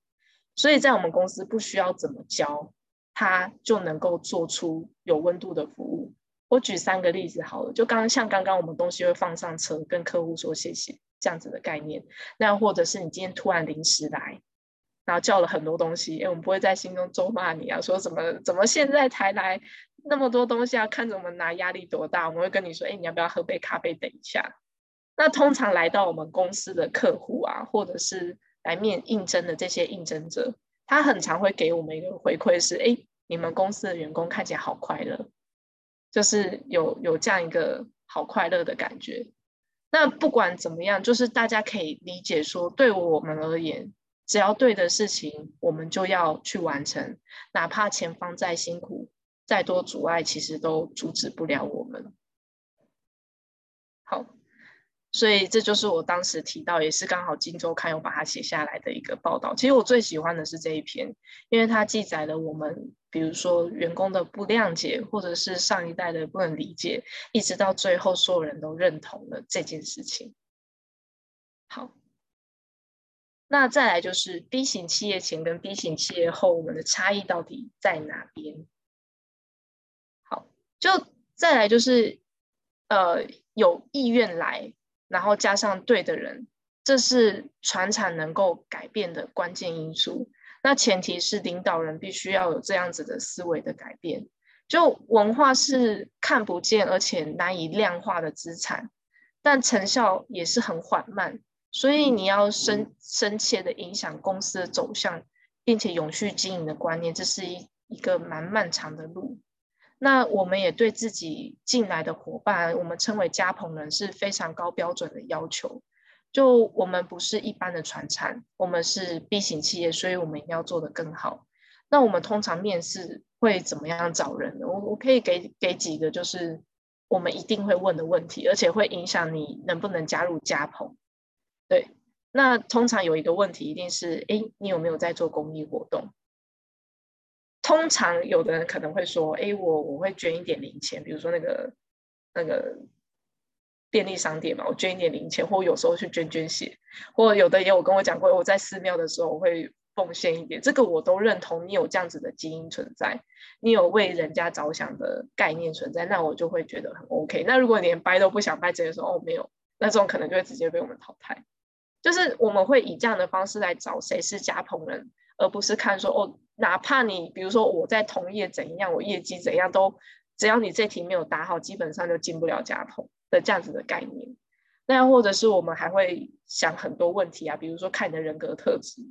所以在我们公司不需要怎么教，他就能够做出有温度的服务。我举三个例子好了，就刚刚像刚刚我们东西会放上车，跟客户说谢谢这样子的概念，那或者是你今天突然临时来，然后叫了很多东西，哎，我们不会在心中咒骂你啊，说怎么怎么现在才来。那么多东西要看着我们拿，压力多大？我们会跟你说：“哎，你要不要喝杯咖啡？等一下。”那通常来到我们公司的客户啊，或者是来面应征的这些应征者，他很常会给我们一个回馈是：“哎，你们公司的员工看起来好快乐，就是有有这样一个好快乐的感觉。”那不管怎么样，就是大家可以理解说，对我们而言，只要对的事情，我们就要去完成，哪怕前方再辛苦，再多阻碍，其实都阻止不了我们。好。所以这就是我当时提到，也是刚好《今周刊》有把它写下来的一个报道。其实我最喜欢的是这一篇，因为它记载了我们，比如说员工的不谅解，或者是上一代的不能理解，一直到最后所有人都认同了这件事情。好，那再来就是 B 型企业前跟 B 型企业后，我们的差异到底在哪边？就再来就是，呃，有意愿来。然后加上对的人，这是传产能够改变的关键因素。那前提是领导人必须要有这样子的思维的改变。就文化是看不见而且难以量化的资产，但成效也是很缓慢。所以你要深深切的影响公司的走向，并且永续经营的观念，这是一一个蛮漫长的路。那我们也对自己进来的伙伴，我们称为加盟人，是非常高标准的要求。就我们不是一般的传产，我们是 B 型企业，所以我们一定要做得更好。那我们通常面试会怎么样找人呢？我我可以给给几个，就是我们一定会问的问题，而且会影响你能不能加入加盟。对，那通常有一个问题一定是，哎，你有没有在做公益活动？通常有的人可能会说：“哎，我我会捐一点零钱，比如说那个那个便利商店嘛，我捐一点零钱，或有时候去捐捐血，或有的也有跟我讲过，我在寺庙的时候我会奉献一点，这个我都认同。你有这样子的基因存在，你有为人家着想的概念存在，那我就会觉得很 OK。那如果连掰都不想掰，直接说哦没有，那这种可能就会直接被我们淘汰。就是我们会以这样的方式来找谁是加盟人，而不是看说哦。”哪怕你比如说我在同业怎样，我业绩怎样都，只要你这题没有答好，基本上就进不了加盟的这样子的概念。那或者是我们还会想很多问题啊，比如说看你的人格特质，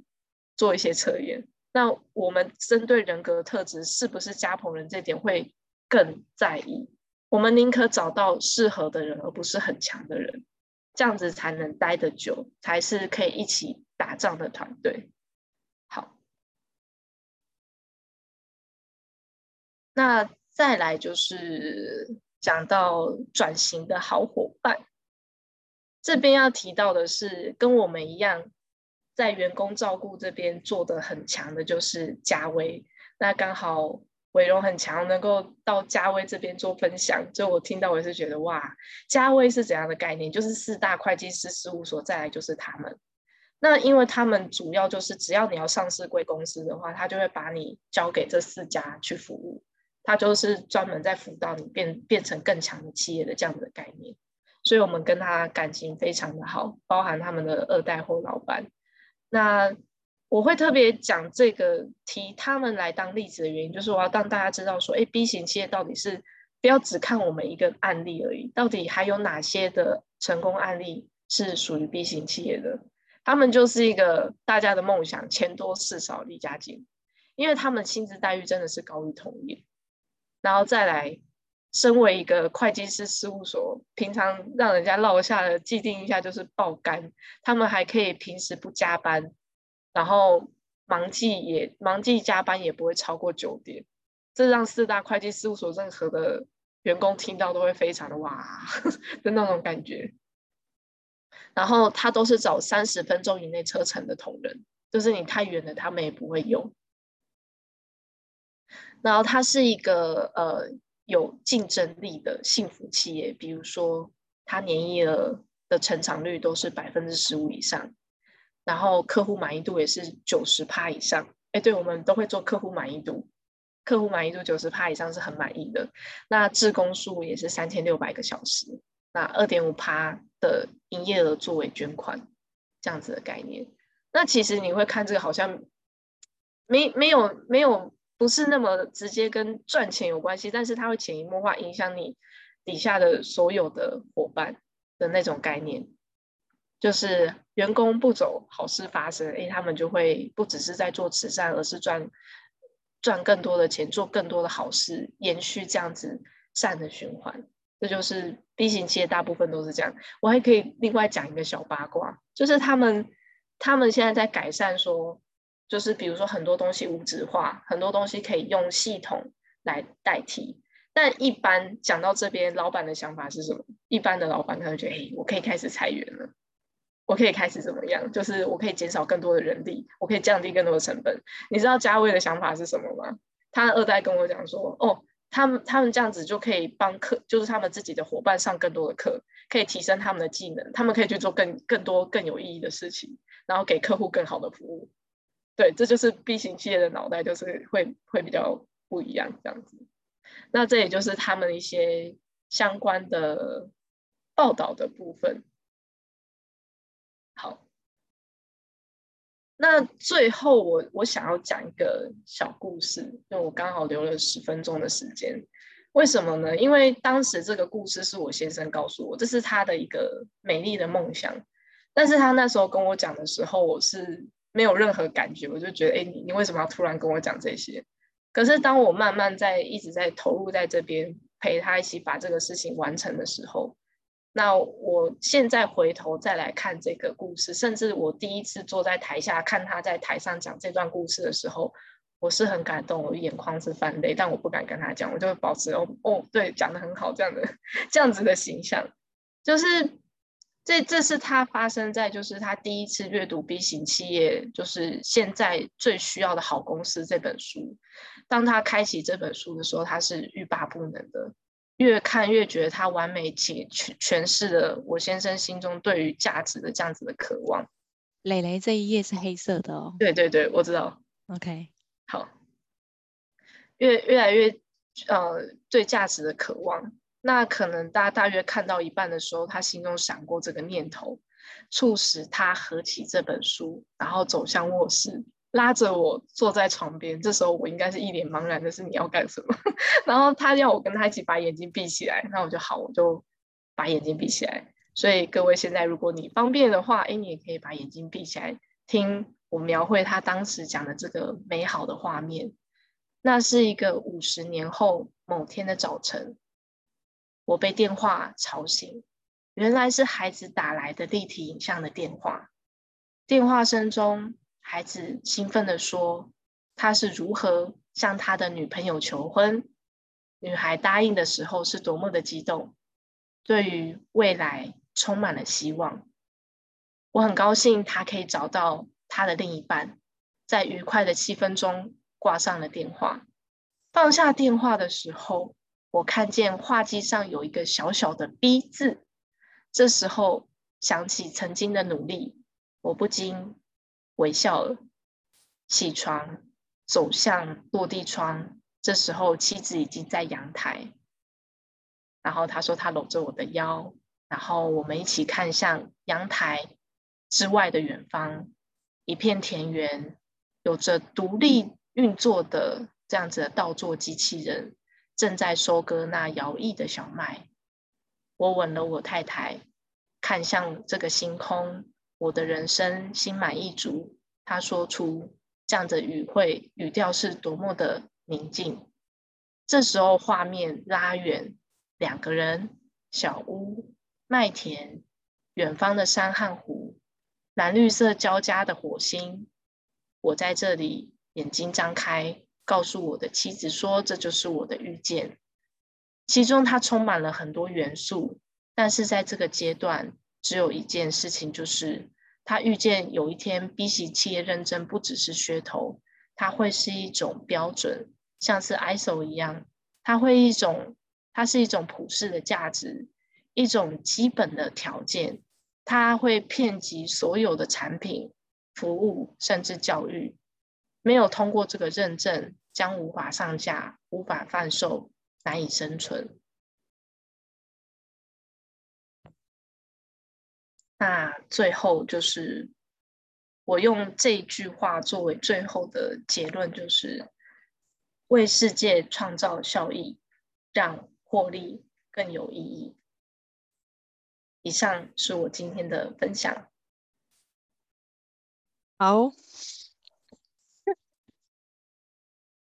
做一些测验。那我们针对人格特质是不是加盟人这点会更在意。我们宁可找到适合的人，而不是很强的人，这样子才能待得久，才是可以一起打仗的团队。那再来就是讲到转型的好伙伴，这边要提到的是，跟我们一样，在员工照顾这边做得很强的，就是嘉威。那刚好伟荣很强，能够到嘉威这边做分享，就我听到我也是觉得哇，嘉威是怎样的概念？就是四大会计师事务所，再来就是他们。那因为他们主要就是，只要你要上市贵公司的话，他就会把你交给这四家去服务。他就是专门在辅导你变变成更强的企业的这样的概念，所以我们跟他感情非常的好，包含他们的二代或老板。那我会特别讲这个提他们来当例子的原因，就是我要让大家知道说，哎，B 型企业到底是不要只看我们一个案例而已，到底还有哪些的成功案例是属于 B 型企业的？他们就是一个大家的梦想，钱多事少离家近，因为他们薪资待遇真的是高于同业。然后再来，身为一个会计师事务所，平常让人家落下的既定印象就是爆肝，他们还可以平时不加班，然后忙季也忙季加班也不会超过九点，这让四大会计事务所任何的员工听到都会非常的哇 <laughs> 的那种感觉。然后他都是找三十分钟以内车程的同仁，就是你太远了，他们也不会用。然后它是一个呃有竞争力的幸福企业，比如说它年营业额的成长率都是百分之十五以上，然后客户满意度也是九十趴以上。哎，对，我们都会做客户满意度，客户满意度九十趴以上是很满意的。那志工数也是三千六百个小时，那二点五趴的营业额作为捐款，这样子的概念。那其实你会看这个好像没没有没有。不是那么直接跟赚钱有关系，但是它会潜移默化影响你底下的所有的伙伴的那种概念，就是员工不走，好事发生，诶，他们就会不只是在做慈善，而是赚赚更多的钱，做更多的好事，延续这样子善的循环。这就是 B 型企业大部分都是这样。我还可以另外讲一个小八卦，就是他们他们现在在改善说，就是比如说很多东西无纸化，很多东西可以用系统来代替。但一般讲到这边，老板的想法是什么？一般的老板可能觉得，哎，我可以开始裁员了，我可以开始怎么样？就是我可以减少更多的人力，我可以降低更多的成本。你知道嘉威的想法是什么吗？他二代跟我讲说，哦，他们他们这样子就可以帮课，就是他们自己的伙伴上更多的课，可以提升他们的技能，他们可以去做更更多更有意义的事情，然后给客户更好的服务。对，这就是 B 型企业的脑袋，就是会会比较不一样这样子。那这也就是他们一些相关的报道的部分。好，那最后我我想要讲一个小故事，因为我刚好留了十分钟的时间。为什么呢？因为当时这个故事是我先生告诉我，这是他的一个美丽的梦想。但是他那时候跟我讲的时候，我是没有任何感觉，我就觉得，哎，你你为什么要突然跟我讲这些？可是，当我慢慢在一直在投入在这边陪他一起把这个事情完成的时候，那我现在回头再来看这个故事，甚至我第一次坐在台下看他在台上讲这段故事的时候，我是很感动，我眼眶是泛泪，但我不敢跟他讲，我就保持哦哦，对，讲得很好这样的 <laughs> 这样子的形象，就是。这这是他发生在就是他第一次阅读 B 型企业，就是现在最需要的好公司这本书。当他开启这本书的时候，他是欲罢不能的，越看越觉得他完美且诠诠释了我先生心中对于价值的这样子的渴望。蕾蕾这一页是黑色的哦。对对对，我知道。OK，好，越越来越呃对价值的渴望。那可能大家大约看到一半的时候，他心中闪过这个念头，促使他合起这本书，然后走向卧室，拉着我坐在床边。这时候我应该是一脸茫然的是你要干什么？<laughs> 然后他要我跟他一起把眼睛闭起来，那我就好，我就把眼睛闭起来。所以各位现在如果你方便的话，哎，你也可以把眼睛闭起来，听我描绘他当时讲的这个美好的画面。那是一个五十年后某天的早晨。我被电话吵醒，原来是孩子打来的立体影像的电话。电话声中，孩子兴奋地说：“他是如何向他的女朋友求婚，女孩答应的时候是多么的激动，对于未来充满了希望。”我很高兴他可以找到他的另一半，在愉快的气氛中挂上了电话。放下电话的时候，我看见画机上有一个小小的 B 字，这时候想起曾经的努力，我不禁微笑了。起床，走向落地窗，这时候妻子已经在阳台，然后他说他搂着我的腰，然后我们一起看向阳台之外的远方，一片田园，有着独立运作的这样子的稻作机器人。正在收割那摇曳的小麦，我吻了我太太，看向这个星空，我的人生心满意足。他说出这样的语汇，语调是多么的宁静。这时候画面拉远，两个人，小屋，麦田，远方的山和湖，蓝绿色交加的火星。我在这里，眼睛张开。告诉我的妻子说：“这就是我的遇见，其中它充满了很多元素，但是在这个阶段，只有一件事情，就是他遇见有一天，B 型企业认证不只是噱头，它会是一种标准，像是 ISO 一样，它会一种，它是一种普世的价值，一种基本的条件，它会遍及所有的产品、服务，甚至教育。”没有通过这个认证，将无法上架、无法贩售、难以生存。那最后就是我用这句话作为最后的结论，就是为世界创造效益，让获利更有意义。以上是我今天的分享。好。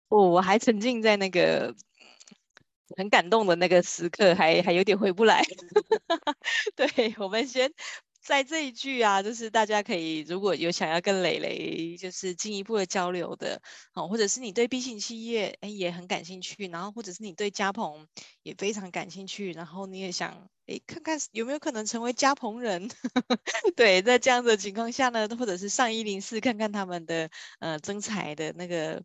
我、哦、我还沉浸在那个很感动的那个时刻还，还有点回不来。<laughs> 对，我们先。在这一句啊，就是大家可以如果有想要跟蕾蕾就是进一步的交流的，哦，或者是你对 B 型企业哎也很感兴趣，然后或者是你对家鹏也非常感兴趣，然后你也想哎看看有没有可能成为家鹏人，<laughs> 对，在这样的情况下呢，或者是上一零四看看他们的呃征才的那个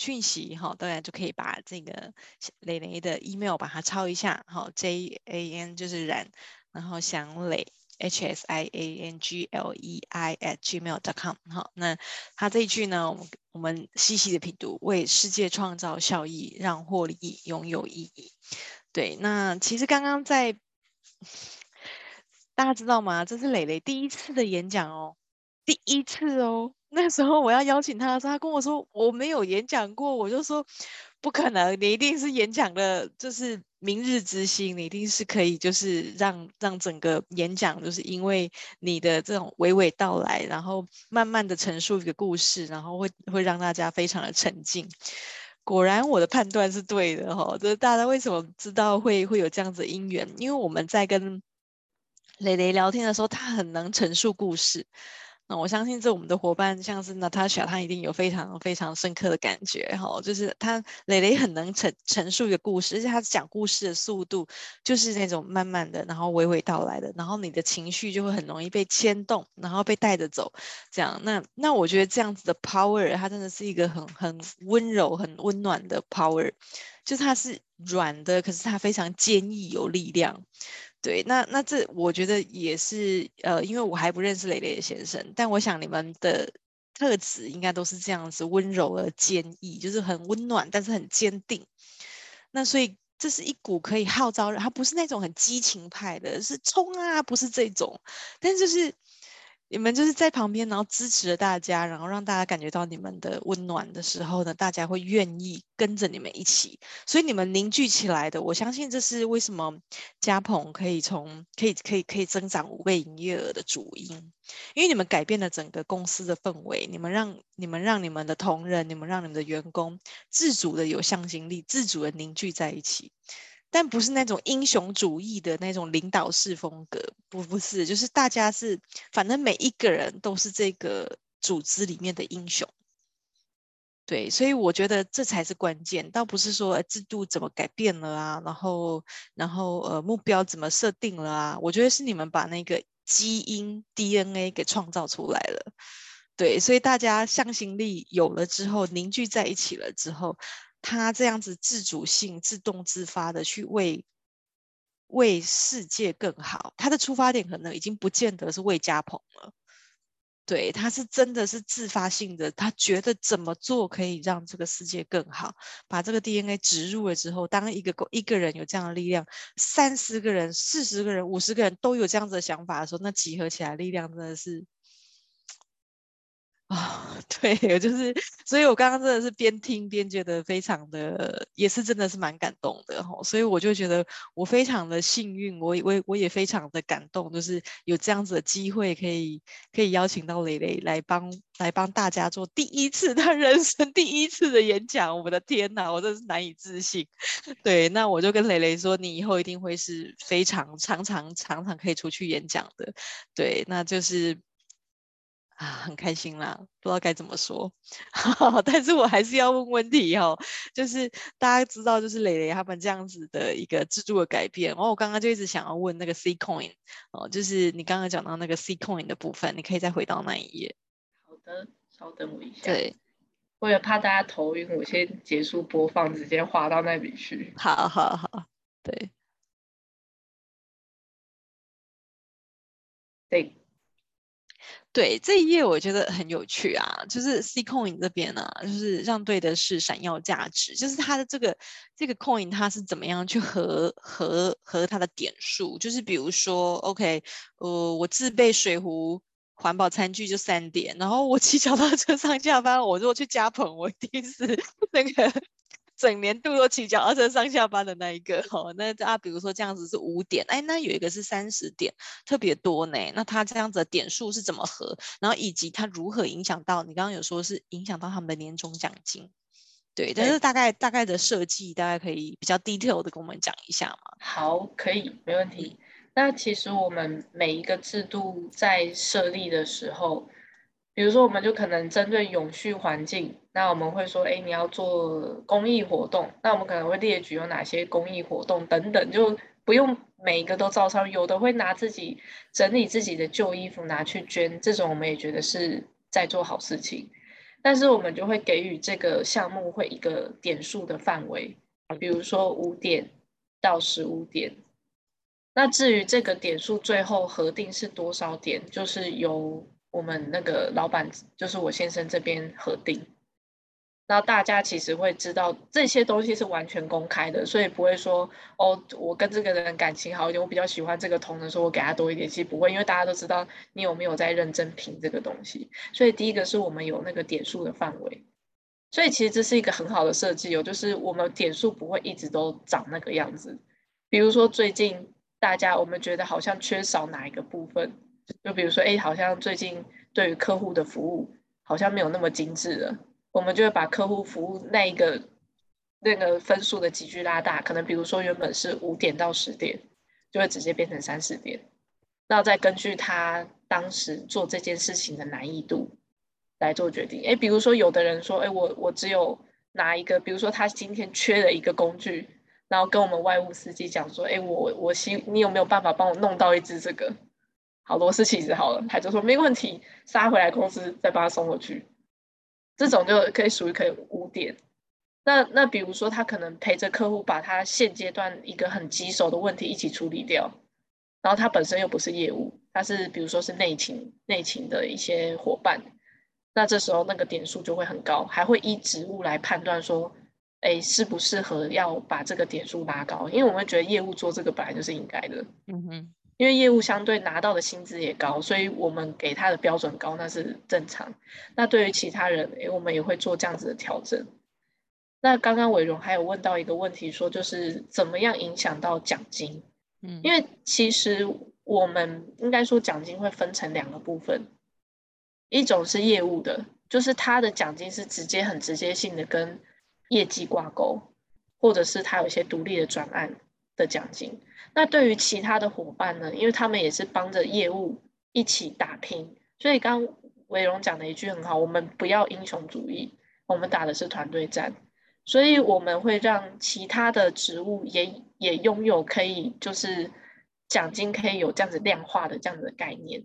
讯息哈，当然就可以把这个蕾蕾的 email 把它抄一下，好，J A N 就是冉，然后祥磊。h s i a n g l e i at gmail dot com 好，那他这一句呢，我们我们细细的品读，为世界创造效益，让获利拥有意义。对，那其实刚刚在 <laughs> 大家知道吗？这是蕾蕾第一次的演讲哦，第一次哦。那时候我要邀请他的时候，他跟我说我没有演讲过，我就说不可能，你一定是演讲的，就是。明日之星，你一定是可以，就是让让整个演讲，就是因为你的这种娓娓道来，然后慢慢的陈述一个故事，然后会会让大家非常的沉浸。果然我的判断是对的哈，就是大家为什么知道会会有这样子的因缘？因为我们在跟蕾蕾聊天的时候，她很能陈述故事。那我相信这我们的伙伴像是 Natasha，她一定有非常非常深刻的感觉哈，就是她蕾蕾很能陈陈述一个故事，而且她讲故事的速度就是那种慢慢的，然后娓娓道来的，然后你的情绪就会很容易被牵动，然后被带着走，这样。那那我觉得这样子的 power，它真的是一个很很温柔、很温暖的 power，就是它是软的，可是它非常坚毅有力量。对，那那这我觉得也是，呃，因为我还不认识蕾蕾先生，但我想你们的特质应该都是这样子，温柔而坚毅，就是很温暖，但是很坚定。那所以这是一股可以号召人，他不是那种很激情派的，是冲啊，不是这种，但就是。你们就是在旁边，然后支持着大家，然后让大家感觉到你们的温暖的时候呢，大家会愿意跟着你们一起，所以你们凝聚起来的，我相信这是为什么家鹏可以从可以可以可以增长五倍营业额的主因，因为你们改变了整个公司的氛围，你们让你们让你们的同仁，你们让你们的员工自主的有向心力，自主的凝聚在一起。但不是那种英雄主义的那种领导式风格，不不是，就是大家是，反正每一个人都是这个组织里面的英雄，对，所以我觉得这才是关键，倒不是说制度怎么改变了啊，然后然后呃目标怎么设定了啊，我觉得是你们把那个基因 DNA 给创造出来了，对，所以大家向心力有了之后，凝聚在一起了之后。他这样子自主性、自动自发的去为为世界更好，他的出发点可能已经不见得是为家鹏了。对，他是真的是自发性的，他觉得怎么做可以让这个世界更好，把这个 DNA 植入了之后，当一个一个人有这样的力量，三十个人、四十个人、五十个人都有这样子的想法的时候，那集合起来力量真的是。啊、哦，<laughs> 对，就是，所以我刚刚真的是边听边觉得非常的，也是真的是蛮感动的哈，所以我就觉得我非常的幸运，我我我也非常的感动，就是有这样子的机会可以可以邀请到蕾蕾来帮来帮大家做第一次他 <laughs> 人生第一次的演讲，我的天呐，我真是难以置信。对，那我就跟蕾蕾说，你以后一定会是非常常常常常可以出去演讲的，对，那就是。啊，很开心啦，不知道该怎么说，<laughs> 但是我还是要问问题哦，就是大家知道，就是蕾蕾他们这样子的一个制度的改变，然后我刚刚就一直想要问那个 C Coin 哦，就是你刚刚讲到那个 C Coin 的部分，你可以再回到那一页。好的，稍等我一下。对，为了怕大家头晕，我先结束播放，直接滑到那里去。好好好，对，对。对，这一页我觉得很有趣啊，就是 C Coin 这边呢、啊，就是让对的是闪耀价值，就是它的这个这个 Coin 它是怎么样去合合合它的点数，就是比如说 OK，呃，我自备水壶、环保餐具就三点，然后我骑脚踏车上下班，我如果去家鹏，我一定是 <laughs> 那个。整年度都骑脚踏车上下班的那一个，<laughs> 哦，那啊，比如说这样子是五点，哎，那有一个是三十点，特别多呢。那他这样子的点数是怎么合？然后以及他如何影响到？你刚刚有说是影响到他们的年终奖金，对，但是大概大概的设计，大概可以比较 detail 的跟我们讲一下吗？好，可以，没问题。那其实我们每一个制度在设立的时候，比如说我们就可能针对永续环境，那我们会说，哎，你要做公益活动，那我们可能会列举有哪些公益活动等等，就不用每一个都照抄，有的会拿自己整理自己的旧衣服拿去捐，这种我们也觉得是在做好事情。但是我们就会给予这个项目会一个点数的范围，比如说五点到十五点。那至于这个点数最后核定是多少点，就是由我们那个老板，就是我先生这边核定。那大家其实会知道这些东西是完全公开的，所以不会说哦，我跟这个人感情好一点，我比较喜欢这个同仁，说我给他多一点，其实不会，因为大家都知道你有没有在认真评这个东西。所以第一个是我们有那个点数的范围，所以其实这是一个很好的设计哦，就是我们点数不会一直都长那个样子。比如说最近大家我们觉得好像缺少哪一个部分，就比如说哎，好像最近对于客户的服务好像没有那么精致了。我们就会把客户服务那一个那个分数的级距拉大，可能比如说原本是五点到十点，就会直接变成三四点。那再根据他当时做这件事情的难易度来做决定。诶，比如说有的人说，诶，我我只有拿一个，比如说他今天缺了一个工具，然后跟我们外务司机讲说，诶，我我希你有没有办法帮我弄到一支这个好螺丝起子好了，他就说没问题，杀回来公司再帮他送过去。这种就可以属于可以五点，那那比如说他可能陪着客户把他现阶段一个很棘手的问题一起处理掉，然后他本身又不是业务，他是比如说是内勤内勤的一些伙伴，那这时候那个点数就会很高，还会依职务来判断说，哎，适不适合要把这个点数拉高，因为我们会觉得业务做这个本来就是应该的，嗯哼。因为业务相对拿到的薪资也高，所以我们给他的标准高，那是正常。那对于其他人，诶，我们也会做这样子的调整。那刚刚伟荣还有问到一个问题，说就是怎么样影响到奖金？嗯，因为其实我们应该说奖金会分成两个部分，一种是业务的，就是他的奖金是直接很直接性的跟业绩挂钩，或者是他有一些独立的专案的奖金。那对于其他的伙伴呢？因为他们也是帮着业务一起打拼，所以刚伟荣讲的一句很好，我们不要英雄主义，我们打的是团队战，所以我们会让其他的职务也也拥有可以就是奖金可以有这样子量化的这样子的概念。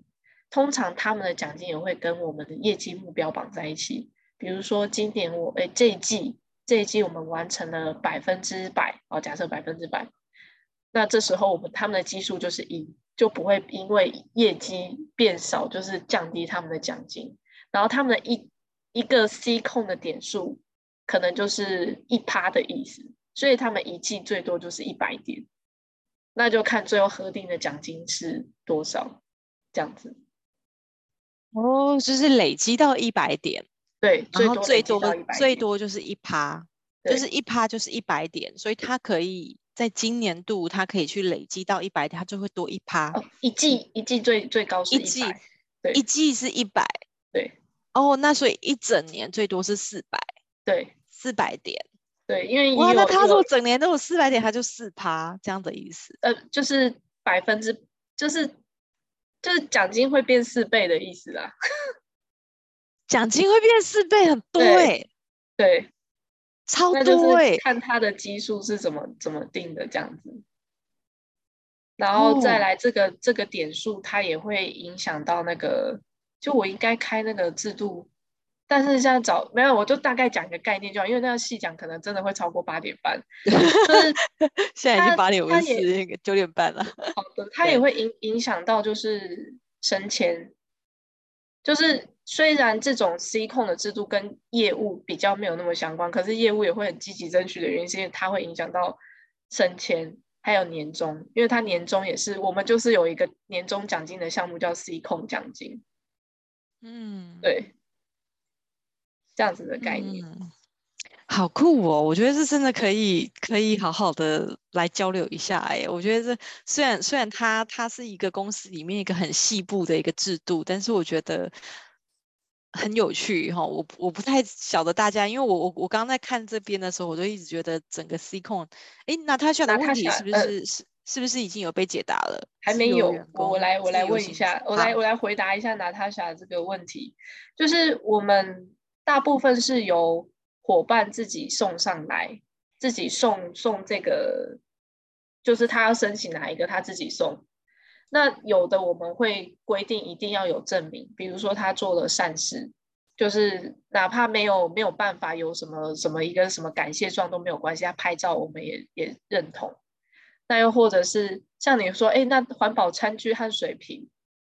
通常他们的奖金也会跟我们的业绩目标绑在一起，比如说今年我诶这一季这一季我们完成了百分之百哦，假设百分之百。那这时候我们他们的基数就是一，就不会因为业绩变少，就是降低他们的奖金。然后他们的一一个 C 控的点数，可能就是一趴的意思，所以他们一季最多就是一百点。那就看最后核定的奖金是多少，这样子。哦，就是累积到一百点，对，然后最多最多就是一趴，就是一趴就是一百点，所以它可以。在今年度，它可以去累积到一百点，它就会多一趴。哦，一季一季最最高是一季，对，一季是一百，对。哦，那所以一整年最多是四百，对，四百点，对，因为哇，那他说整年都有四百点，他就四趴这样的意思。呃，就是百分之，就是就是奖金会变四倍的意思啦。<laughs> 奖金会变四倍，很多哎、欸，对。超多哎！看他的基数是怎么怎么定的这样子，然后再来这个、哦、这个点数，它也会影响到那个。就我应该开那个制度，但是现在找没有，我就大概讲一个概念就好，因为那个细讲可能真的会超过八点半。<laughs> 就是现在已经八点五十四，九点半了。好的，<laughs> 它也会影影响到就是升迁，就是。虽然这种 C 控的制度跟业务比较没有那么相关，可是业务也会很积极争取的原因，是因为它会影响到升迁，还有年终，因为它年终也是我们就是有一个年终奖金的项目叫 C 控奖金。嗯，对，这样子的概念，嗯，好酷哦！我觉得这真的可以可以好好的来交流一下哎，我觉得这虽然虽然它它是一个公司里面一个很细部的一个制度，但是我觉得。很有趣哈，我我不太晓得大家，因为我我我刚刚在看这边的时候，我就一直觉得整个 Seacon，哎，那他选的问题是不是、呃、是是不是已经有被解答了？还没有，有我来我来问一下，我来我来回答一下娜塔莎这个问题，就是我们大部分是由伙伴自己送上来，自己送送这个，就是他要申请哪一个，他自己送。那有的我们会规定一定要有证明，比如说他做了善事，就是哪怕没有没有办法有什么什么一个什么感谢状都没有关系，他拍照我们也也认同。那又或者是像你说，哎，那环保餐具和水瓶，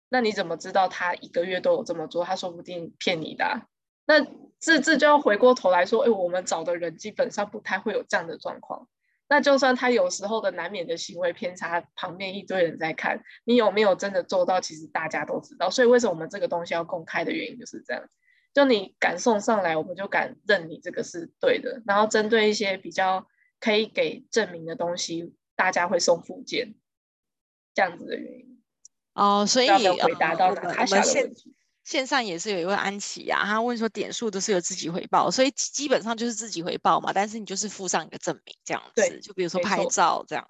那你怎么知道他一个月都有这么做？他说不定骗你的。那这这就要回过头来说，哎，我们找的人基本上不太会有这样的状况。那就算他有时候的难免的行为偏差，旁边一堆人在看，你有没有真的做到？其实大家都知道。所以为什么我们这个东西要公开的原因就是这样。就你敢送上来，我们就敢认你这个是对的。然后针对一些比较可以给证明的东西，大家会送附件，这样子的原因。哦，所以要回答到他想的问题。线上也是有一位安琪呀、啊，他问说点数都是有自己回报，所以基本上就是自己回报嘛。但是你就是附上一个证明这样子，对就比如说拍照这样。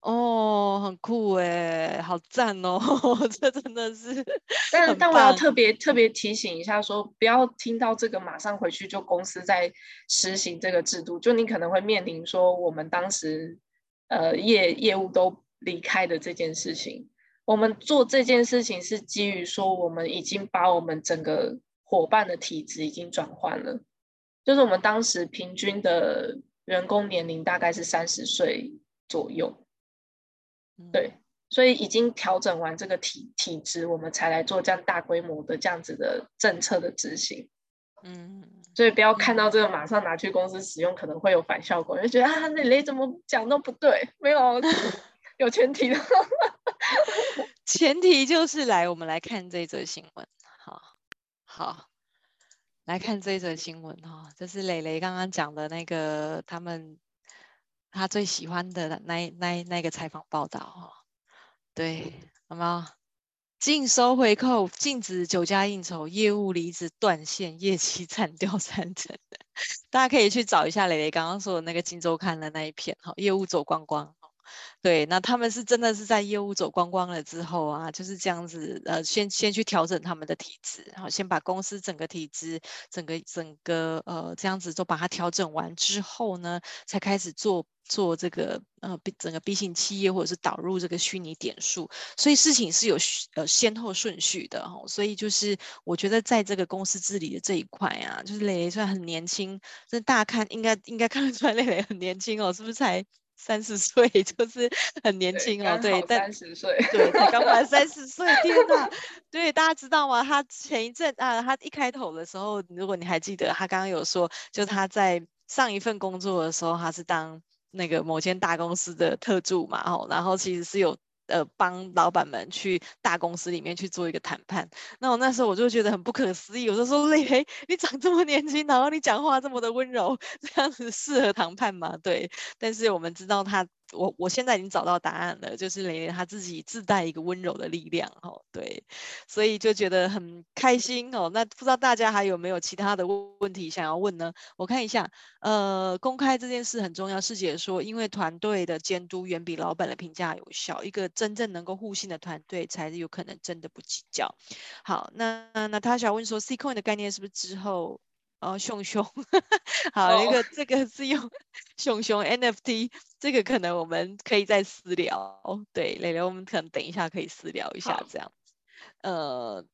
哦，很酷哎，好赞哦，<laughs> 这真的是。<laughs> 但但我要特别特别提醒一下说，说不要听到这个马上回去就公司在实行这个制度，就你可能会面临说我们当时呃业业务都离开的这件事情。我们做这件事情是基于说，我们已经把我们整个伙伴的体质已经转换了，就是我们当时平均的员工年龄大概是三十岁左右，对，所以已经调整完这个体体质，我们才来做这样大规模的这样子的政策的执行。嗯，所以不要看到这个马上拿去公司使用，可能会有反效果，就觉得啊，那雷怎么讲都不对，没有。<laughs> 有前提的，前提就是来，我们来看这则新闻。好，好，来看这则新闻哈，这是蕾蕾刚刚讲的那个他们他最喜欢的那那那个采访报道哈。对，好吗？禁收回扣，禁止酒家应酬，业务离职断线，业绩惨掉三成。<laughs> 大家可以去找一下蕾蕾刚刚说的那个《镜周刊》的那一篇哈，业务走光光。对，那他们是真的是在业务走光光了之后啊，就是这样子，呃，先先去调整他们的体质，然后先把公司整个体质，整个整个呃这样子都把它调整完之后呢，才开始做做这个呃整个 B 型企业或者是导入这个虚拟点数，所以事情是有呃先后顺序的哈，所以就是我觉得在这个公司治理的这一块啊，就是蕾蕾虽然很年轻，但大家看应该应该看得出来蕾蕾很年轻哦，是不是才？三十岁 <laughs> 就是很年轻哦，对，但三十岁，对，才刚满三十岁，天哪！<laughs> 对，大家知道吗？他前一阵啊，他一开头的时候，如果你还记得，他刚刚有说，就他在上一份工作的时候，他是当那个某间大公司的特助嘛，哦，然后其实是有。呃，帮老板们去大公司里面去做一个谈判，那我那时候我就觉得很不可思议，我就说：“雷雷，你长这么年轻，然后你讲话这么的温柔，这样子适合谈判吗？”对，但是我们知道他。我我现在已经找到答案了，就是蕾蕾她自己自带一个温柔的力量哦，对，所以就觉得很开心哦。那不知道大家还有没有其他的问题想要问呢？我看一下，呃，公开这件事很重要。师姐说，因为团队的监督远比老板的评价有效，一个真正能够互信的团队才有可能真的不计较。好，那那他想问说，Ccoin 的概念是不是之后？哦，熊熊，<laughs> 好，那、oh. 个这个是用 <laughs> 熊熊 NFT，这个可能我们可以再私聊。对，蕾蕾，我们可能等一下可以私聊一下这样。呃，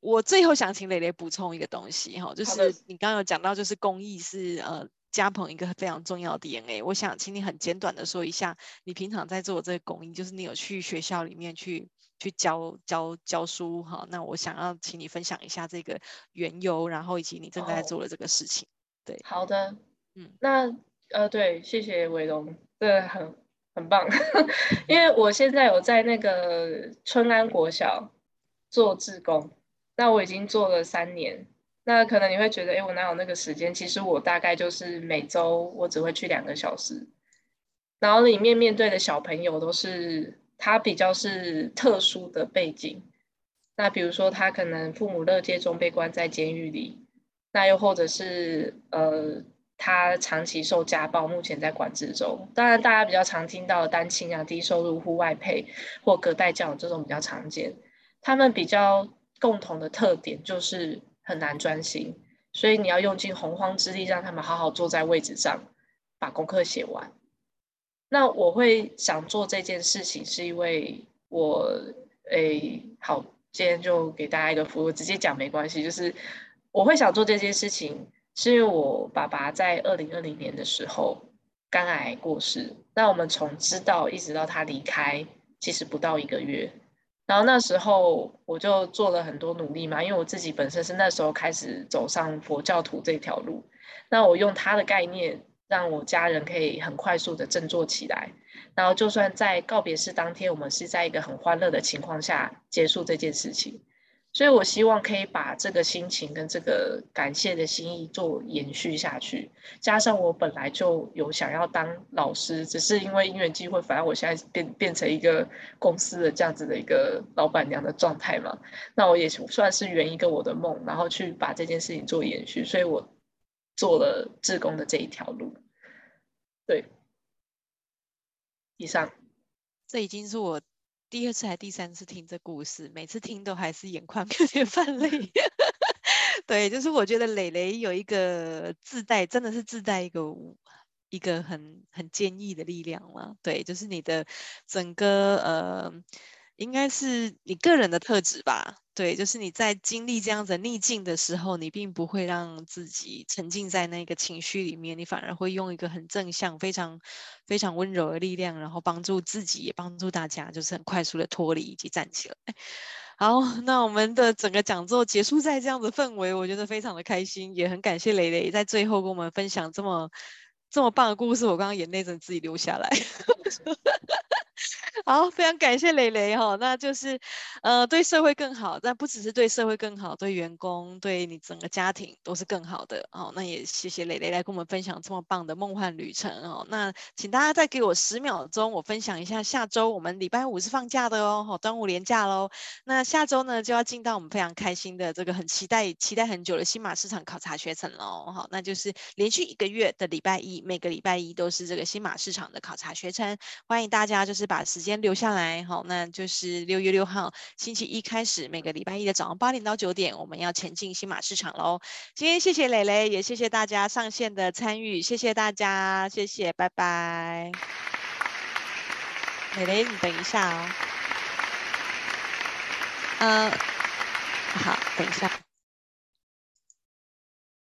我最后想请蕾蕾补充一个东西哈，就是你刚刚有讲到，就是公益是呃。加鹏一个非常重要的 DNA，我想请你很简短的说一下，你平常在做这个公益，就是你有去学校里面去去教教教书哈。那我想要请你分享一下这个缘由，然后以及你正在做的这个事情。对，好的，嗯，那呃，对，谢谢伟龙，这很很棒，<laughs> 因为我现在有在那个春安国小做志工，那我已经做了三年。那可能你会觉得，哎，我哪有那个时间？其实我大概就是每周我只会去两个小时，然后里面面对的小朋友都是他比较是特殊的背景，那比如说他可能父母乐戒中被关在监狱里，那又或者是呃他长期受家暴，目前在管制中。当然，大家比较常听到单亲啊、低收入户外配或隔代教养这种比较常见。他们比较共同的特点就是很难专心，所以你要用尽洪荒之力让他们好好坐在位置上把功课写完。那我会想做这件事情，是因为我诶好，今天就给大家一个服务，直接讲没关系。就是我会想做这件事情，是因为我爸爸在二零二零年的时候肝癌过世。那我们从知道一直到他离开，其实不到一个月。然后那时候我就做了很多努力嘛，因为我自己本身是那时候开始走上佛教徒这条路。那我用他的概念，让我家人可以很快速的振作起来。然后就算在告别式当天，我们是在一个很欢乐的情况下结束这件事情。所以，我希望可以把这个心情跟这个感谢的心意做延续下去。加上我本来就有想要当老师，只是因为因缘机会，反正我现在变变成一个公司的这样子的一个老板娘的状态嘛。那我也算是圆一个我的梦，然后去把这件事情做延续。所以我做了志工的这一条路。对，以上，这已经是我。第二次还第三次听这故事，每次听都还是眼眶 <laughs> 有点泛泪。<laughs> 对，就是我觉得蕾蕾有一个自带，真的是自带一个一个很很坚毅的力量嘛。对，就是你的整个呃。应该是你个人的特质吧，对，就是你在经历这样子逆境的时候，你并不会让自己沉浸在那个情绪里面，你反而会用一个很正向、非常非常温柔的力量，然后帮助自己，也帮助大家，就是很快速的脱离以及站起来。<laughs> 好，那我们的整个讲座结束在这样的氛围，我觉得非常的开心，也很感谢蕾蕾在最后跟我们分享这么这么棒的故事，我刚刚眼泪真自己流下来。<laughs> 好，非常感谢蕾蕾哈，那就是，呃，对社会更好，但不只是对社会更好，对员工，对你整个家庭都是更好的哦。那也谢谢蕾蕾来跟我们分享这么棒的梦幻旅程哦。那请大家再给我十秒钟，我分享一下下周我们礼拜五是放假的哦，好，端午连假喽。那下周呢就要进到我们非常开心的这个很期待、期待很久的新马市场考察学程喽。好，那就是连续一个月的礼拜一，每个礼拜一都是这个新马市场的考察学程，欢迎大家就是把时间。先留下来，好，那就是六月六号星期一开始，每个礼拜一的早上八点到九点，我们要前进新马市场喽。今天谢谢蕾蕾，也谢谢大家上线的参与，谢谢大家，谢谢，拜拜。蕾蕾，你等一下哦。嗯，好，等一下。